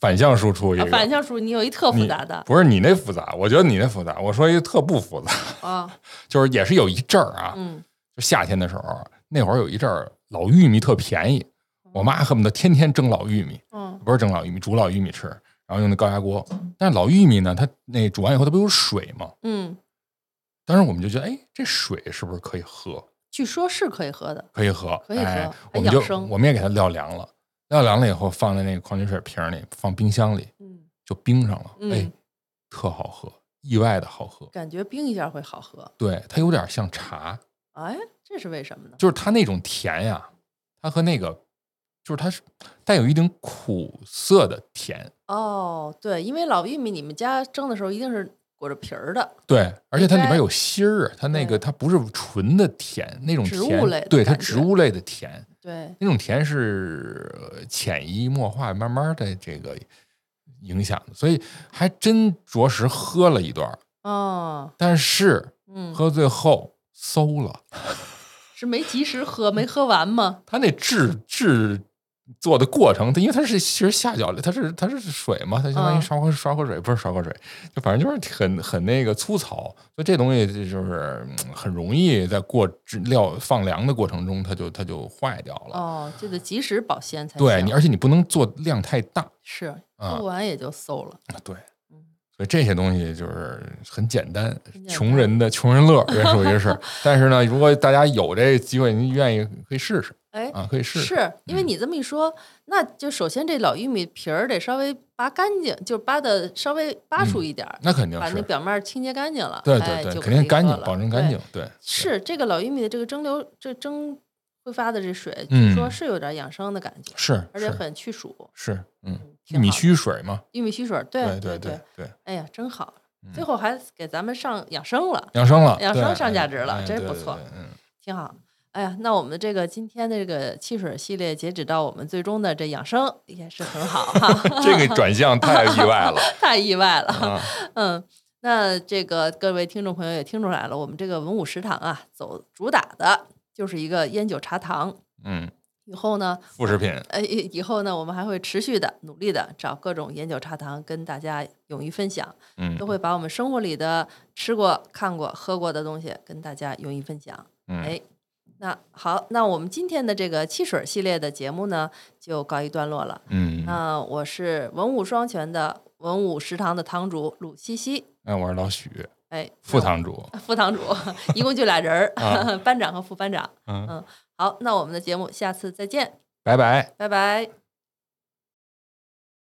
反向输出一啊，个，反向数你有一特复杂的。不是你那复杂，我觉得你那复杂。我说一个特不复杂，啊，*laughs* 就是也是有一阵儿啊，嗯。就夏天的时候，那会儿有一阵儿老玉米特便宜，我妈恨不得天天蒸老玉米，嗯。不是蒸老玉米，煮老玉米吃，然后用那高压锅。但是老玉米呢，它那煮完以后它不有水吗？嗯，当时我们就觉得，哎，这水是不是可以喝？据说是可以喝的，可以喝，可以喝哎我们就我们也给它晾凉了，撂凉了以后放在那个矿泉水瓶里，放冰箱里嗯，就冰上了，嗯哎，特好喝，意外的好喝。感觉冰一下会好喝。对，它有点像茶，哎，这是为什么呢？就是它那种甜呀，它和那个就是它是带有一点苦涩的甜，哦，对，因为老玉米你们家蒸的时候一定是裹着皮儿的，对，而且它里该边有芯儿，它那个它不是纯的甜，那种植物类的对它植物类的甜，对，那种甜是呃潜移默化，慢慢的这个影响的，所以还真着实喝了一段儿，哦，但是嗯，喝最后馊了，是没及时喝，没喝完吗？它那制制作的过程，它因为它是其实下脚它是它是水嘛，它相当于嗯烧开烧开水，不是烧锅水，就反正就是很很那个粗糙，所以这东西就是嗯很容易在过制料放凉的过程中，它就它就坏掉了。哦，就得及时保鲜才对你，而且你不能做量太大是啊喝完也就馊了。对嗯，所以这些东西就是很简单，穷人的穷人乐，这属于是。*laughs* 但是呢，如果大家有这个机会，您愿意可以试试哎，啊，可以试试。是因为你这么一说，那就首先这老玉米皮儿得稍微扒干净，就扒的稍微扒出一点儿，那肯定把那，表面清洁干净了。对对对，肯定干净，保证干。净对。对，是这个老玉米的这个蒸馏，这蒸挥发的这水，说是有点养生的感觉，是而且很去暑。是，嗯，嗯玉米须水嘛，玉米须水，对对对对对，哎呀，真好！嗯最后还给咱们上养生了，养生了，养生上价值了真不错对嗯，挺好。哎呀，那我们这个今天的这个汽水系列，截止到我们最终的这养生也是很好哈，*laughs* 这个转向太意外了 *laughs* 太意外了。啊！嗯，那这个各位听众朋友也听出来了，我们这个文武食堂啊，走主打的就是一个烟酒茶堂。嗯，以后呢，副食品，呃，以以后呢，我们还会持续的努力的找各种烟酒茶糖跟大家勇于分享，嗯都会把我们生活里的吃过、看过、喝过的东西跟大家勇于分享。嗯，哎，那好，那我们今天的这个汽水系列的节目呢，就告一段落了。嗯，那我是文武双全的文武食堂的堂主鲁西西。哎，我是老许，哎，副堂主。*laughs* 副堂主，一共就俩人儿，啊 *laughs* 班长和副班长。嗯，好，那我们的节目下次再见，拜拜。拜拜。